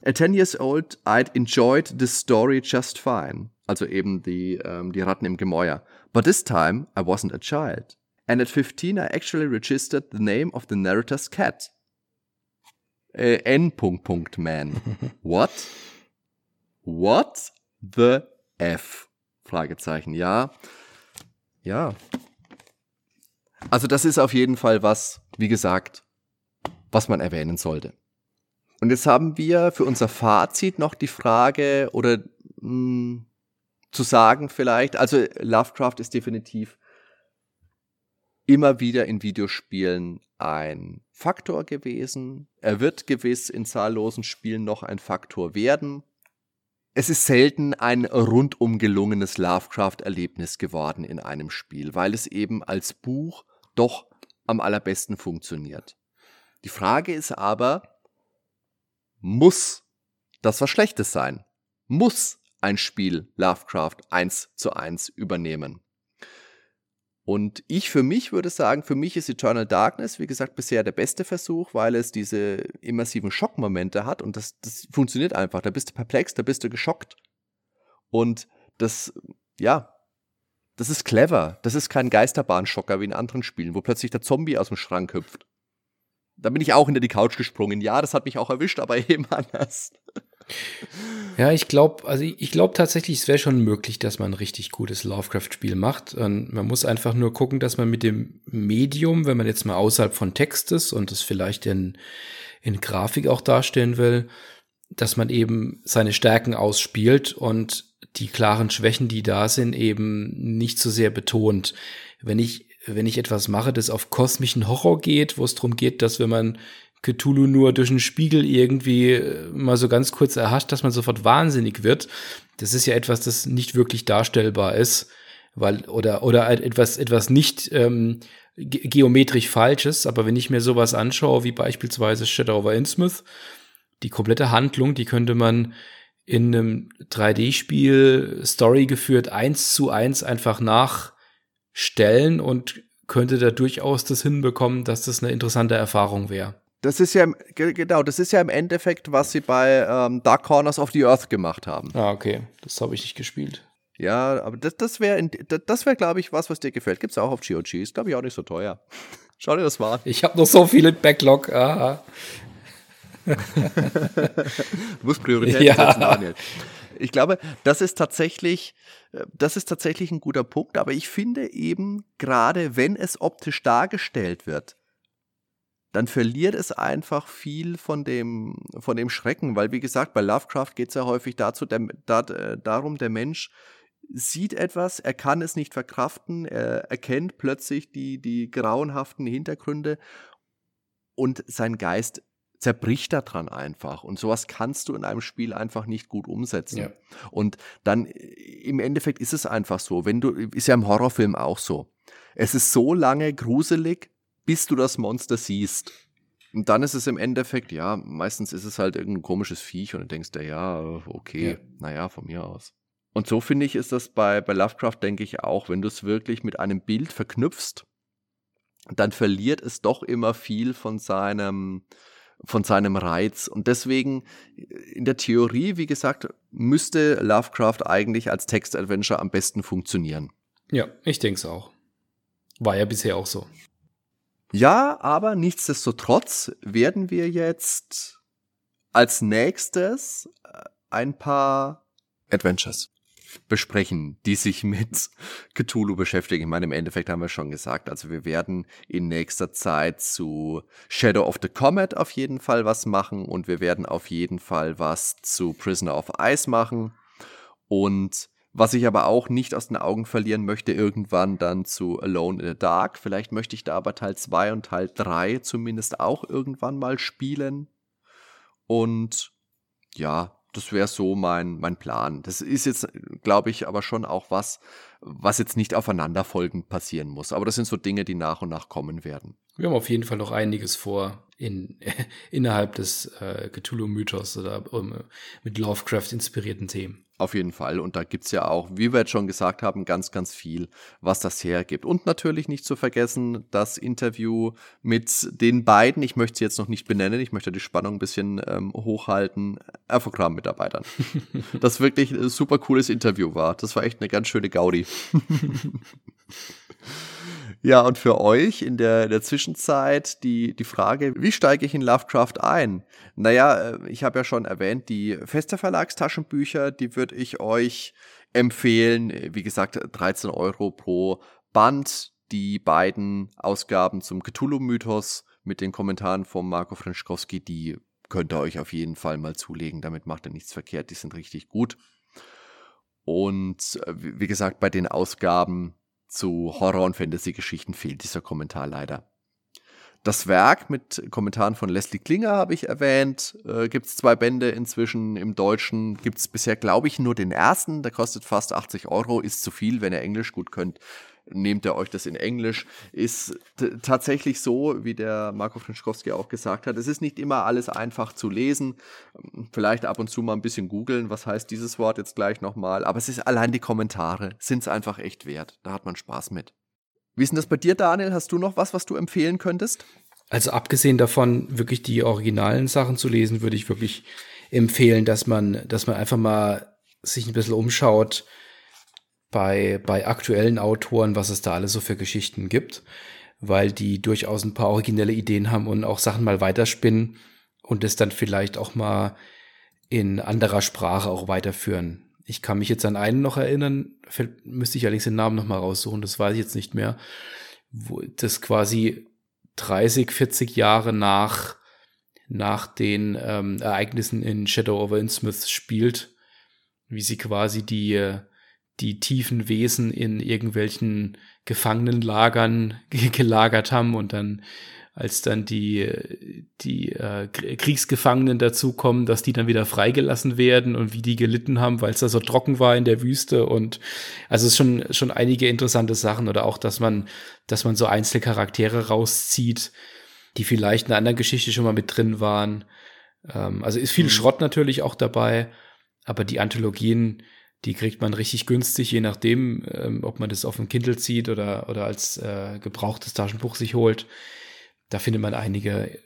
At 10 years old, I'd enjoyed the story just fine. Also eben die, ähm, die Ratten im Gemäuer. But this time, I wasn't a child. And at 15, I actually registered the name of the narrator's cat äh, N. Man. (laughs) What? What the F? Fragezeichen. Ja. Ja. Also das ist auf jeden Fall was, wie gesagt, was man erwähnen sollte. Und jetzt haben wir für unser Fazit noch die Frage oder mh, hm, zu sagen vielleicht, also Lovecraft ist definitiv immer wieder in Videospielen ein Faktor gewesen. Er wird gewiss in zahllosen Spielen noch ein Faktor werden. Es ist selten ein rundum gelungenes Lovecraft-Erlebnis geworden in einem Spiel, weil es eben als Buch doch am allerbesten funktioniert. Die Frage ist aber, muss das was Schlechtes sein? Muss ein Spiel Lovecraft eins zu eins übernehmen? Und ich für mich würde sagen, für mich ist Eternal Darkness, wie gesagt, bisher der beste Versuch, weil es diese immersiven Schockmomente hat und das, das funktioniert einfach. Da bist du perplex, da bist du geschockt. Und das, ja, das ist clever. Das ist kein Geisterbahnschocker wie in anderen Spielen, wo plötzlich der Zombie aus dem Schrank hüpft. Da bin ich auch hinter die Couch gesprungen. Ja, das hat mich auch erwischt, aber (laughs) eben anders. Ja, ich glaube, also ich glaube tatsächlich, es wäre schon möglich, dass man ein richtig gutes Lovecraft-Spiel macht. Und man muss einfach nur gucken, dass man mit dem Medium, wenn man jetzt mal außerhalb von Text ist und es vielleicht in, in Grafik auch darstellen will, dass man eben seine Stärken ausspielt und die klaren Schwächen, die da sind, eben nicht so sehr betont. Wenn ich, wenn ich etwas mache, das auf kosmischen Horror geht, wo es darum geht, dass wenn man Cthulhu nur durch einen Spiegel irgendwie äh, mal so ganz kurz erhascht, dass man sofort wahnsinnig wird. Das ist ja etwas, das nicht wirklich darstellbar ist, weil oder oder etwas etwas nicht ähm, ge geometrisch falsches. Aber wenn ich mir sowas anschaue, wie beispielsweise Shadow over Innsmouth, die komplette Handlung, die könnte man in einem 3D-Spiel Story geführt eins zu eins einfach nachstellen und könnte da durchaus das hinbekommen, dass das eine interessante Erfahrung wäre. Das ist ja, genau, das ist ja im Endeffekt, was sie bei ähm, Dark Corners of the Earth gemacht haben. Ah, okay. Das habe ich nicht gespielt. Ja, aber das, das wäre, das wäre, glaube ich, was, was dir gefällt. Gibt es auch auf GOG. Ist, glaube ich, auch nicht so teuer. (laughs) Schau dir das mal an. Ich habe noch so viele Backlog. Aha. (laughs) du musst Prioritäten ja. setzen, Daniel. Ich glaube, das ist tatsächlich, äh, das ist tatsächlich ein guter Punkt, aber ich finde eben, gerade wenn es optisch dargestellt wird, dann verliert es einfach viel von dem, von dem Schrecken, weil wie gesagt, bei Lovecraft geht es ja häufig dazu, der, da, äh, darum, der Mensch sieht etwas, er kann es nicht verkraften, er erkennt plötzlich die, die grauenhaften Hintergründe und sein Geist zerbricht daran einfach. Und sowas kannst du in einem Spiel einfach nicht gut umsetzen. Ja. Und dann äh, im Endeffekt ist es einfach so, wenn du, ist ja im Horrorfilm auch so. Es ist so lange gruselig, bis du das Monster siehst. Und dann ist es im Endeffekt, ja, meistens ist es halt irgendein komisches Viech und du denkst dir, ja, okay, ja. naja, von mir aus. Und so finde ich, ist das bei, bei Lovecraft, denke ich auch, wenn du es wirklich mit einem Bild verknüpfst, dann verliert es doch immer viel von seinem, von seinem Reiz. Und deswegen, in der Theorie, wie gesagt, müsste Lovecraft eigentlich als Text-Adventure am besten funktionieren. Ja, ich denke es auch. War ja bisher auch so. Ja, aber nichtsdestotrotz werden wir jetzt als nächstes äh, ein paar Adventures besprechen, die sich mit Cthulhu beschäftigen. Ich meine, im Endeffekt haben wir schon gesagt, also wir werden in nächster Zeit zu Shadow of the Comet auf jeden Fall was machen und wir werden auf jeden Fall was zu Prisoner of Ice machen und was ich aber auch nicht aus den Augen verlieren möchte, irgendwann dann zu Alone in the Dark. Vielleicht möchte ich da aber Teil 2 und Teil 3 zumindest auch irgendwann mal spielen. Und ja, das wäre so mein, mein Plan. Das ist jetzt, glaube ich, aber schon auch was, was jetzt nicht aufeinanderfolgend passieren muss. Aber das sind so Dinge, die nach und nach kommen werden. Wir haben auf jeden Fall noch einiges vor in, (laughs) innerhalb des äh, Cthulhu-Mythos oder um, mit Lovecraft inspirierten Themen. Auf jeden Fall. Und da gibt's ja auch, wie wir jetzt schon gesagt haben, ganz, ganz viel, was das hergibt. Und natürlich nicht zu vergessen, das Interview mit den beiden, ich möchte sie jetzt noch nicht benennen, ich möchte die Spannung ein bisschen ähm, hochhalten, Erfogramm-Mitarbeitern. (laughs) das wirklich ein super cooles Interview war. Das war echt eine ganz schöne Gaudi. (laughs) Ja, und für euch in der, in der Zwischenzeit die, die Frage, wie steige ich in Lovecraft ein? Naja, äh, ich habe ja schon erwähnt, die Fester Verlagstaschenbücher, die würde ich euch empfehlen. Wie gesagt, 13 Euro pro Band. Die beiden Ausgaben zum Cthulhu-Mythos mit den Kommentaren von Marco Frenschkowski, die könnt ihr euch auf jeden Fall mal zulegen. Damit macht ihr nichts verkehrt. Die sind richtig gut. Und äh, wie gesagt, bei den Ausgaben zu Horror- und Fantasy-Geschichten fehlt dieser Kommentar leider. Das Werk mit Kommentaren von Leslie Klinger habe ich erwähnt. Äh, gibt es zwei Bände inzwischen im Deutschen. Gibt es bisher, glaube ich, nur den ersten. Der kostet fast 80 Euro. Ist zu viel, wenn ihr Englisch gut könnt nehmt ihr euch das in Englisch. Ist tatsächlich so, wie der Marco Frenschkowski auch gesagt hat, es ist nicht immer alles einfach zu lesen. Vielleicht ab und zu mal ein bisschen googeln, was heißt dieses Wort jetzt gleich nochmal. Aber es ist allein die Kommentare, sind es einfach echt wert. Da hat man Spaß mit. Wie ist denn das bei dir, Daniel? Hast du noch was, was du empfehlen könntest? Also abgesehen davon, wirklich die originalen Sachen zu lesen, würde ich wirklich empfehlen, dass man, dass man einfach mal sich ein bisschen umschaut, bei, bei aktuellen Autoren, was es da alles so für Geschichten gibt, weil die durchaus ein paar originelle Ideen haben und auch Sachen mal weiterspinnen und es dann vielleicht auch mal in anderer Sprache auch weiterführen. Ich kann mich jetzt an einen noch erinnern, müsste ich allerdings den Namen noch mal raussuchen, das weiß ich jetzt nicht mehr, wo das quasi 30, 40 Jahre nach, nach den ähm, Ereignissen in Shadow over Innsmouth spielt, wie sie quasi die, die tiefen Wesen in irgendwelchen Gefangenenlagern (laughs) gelagert haben und dann als dann die, die äh, Kriegsgefangenen dazukommen, dass die dann wieder freigelassen werden und wie die gelitten haben, weil es da so trocken war in der Wüste und also es ist schon, schon einige interessante Sachen oder auch, dass man, dass man so einzelne Charaktere rauszieht, die vielleicht in einer anderen Geschichte schon mal mit drin waren. Ähm, also ist viel mhm. Schrott natürlich auch dabei, aber die Anthologien, die kriegt man richtig günstig, je nachdem, ähm, ob man das auf dem Kindle zieht oder, oder als äh, gebrauchtes Taschenbuch sich holt. Da findet man einige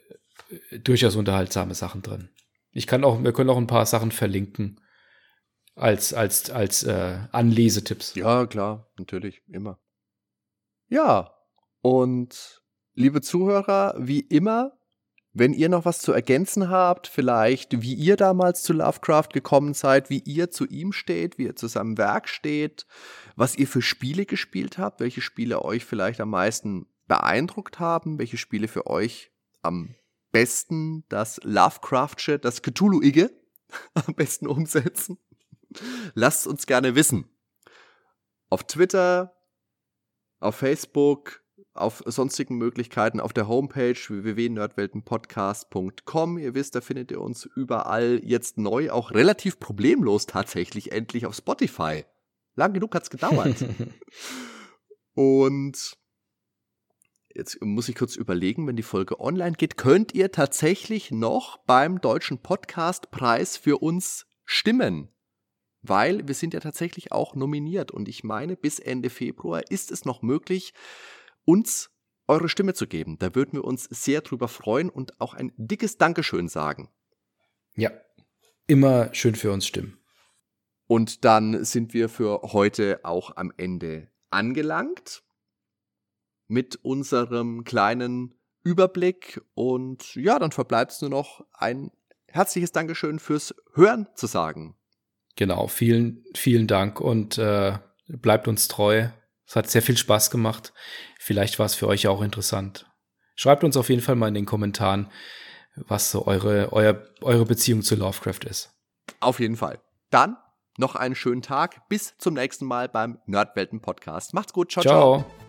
äh, durchaus unterhaltsame Sachen drin. Ich kann auch, wir können auch ein paar Sachen verlinken als, als, als äh, Anlesetipps. Ja, klar, natürlich, immer. Ja, und liebe Zuhörer, wie immer, wenn ihr noch was zu ergänzen habt, vielleicht wie ihr damals zu Lovecraft gekommen seid, wie ihr zu ihm steht, wie ihr zu seinem Werk steht, was ihr für Spiele gespielt habt, welche Spiele euch vielleicht am meisten beeindruckt haben, welche Spiele für euch am besten das Lovecraftsche, das Cthulhu-Ige (laughs) am besten umsetzen, lasst uns gerne wissen. Auf Twitter, auf Facebook, auf sonstigen Möglichkeiten auf der Homepage www.nerdweltenpodcast.com. Ihr wisst, da findet ihr uns überall jetzt neu, auch relativ problemlos tatsächlich endlich auf Spotify. Lang genug hat's gedauert. (laughs) Und jetzt muss ich kurz überlegen, wenn die Folge online geht, könnt ihr tatsächlich noch beim Deutschen Podcastpreis für uns stimmen. Weil wir sind ja tatsächlich auch nominiert und ich meine, bis Ende Februar ist es noch möglich, uns eure Stimme zu geben. Da würden wir uns sehr drüber freuen und auch ein dickes Dankeschön sagen. Ja, immer schön für uns stimmen. Und dann sind wir für heute auch am Ende angelangt mit unserem kleinen Überblick. Und ja, dann verbleibt es nur noch ein herzliches Dankeschön fürs Hören zu sagen. Genau, vielen, vielen Dank und äh, bleibt uns treu. Es hat sehr viel Spaß gemacht. Vielleicht war es für euch auch interessant. Schreibt uns auf jeden Fall mal in den Kommentaren, was so eure, euer, eure Beziehung zu Lovecraft ist. Auf jeden Fall. Dann noch einen schönen Tag. Bis zum nächsten Mal beim Nerdwelten Podcast. Macht's gut. ciao. ciao. ciao.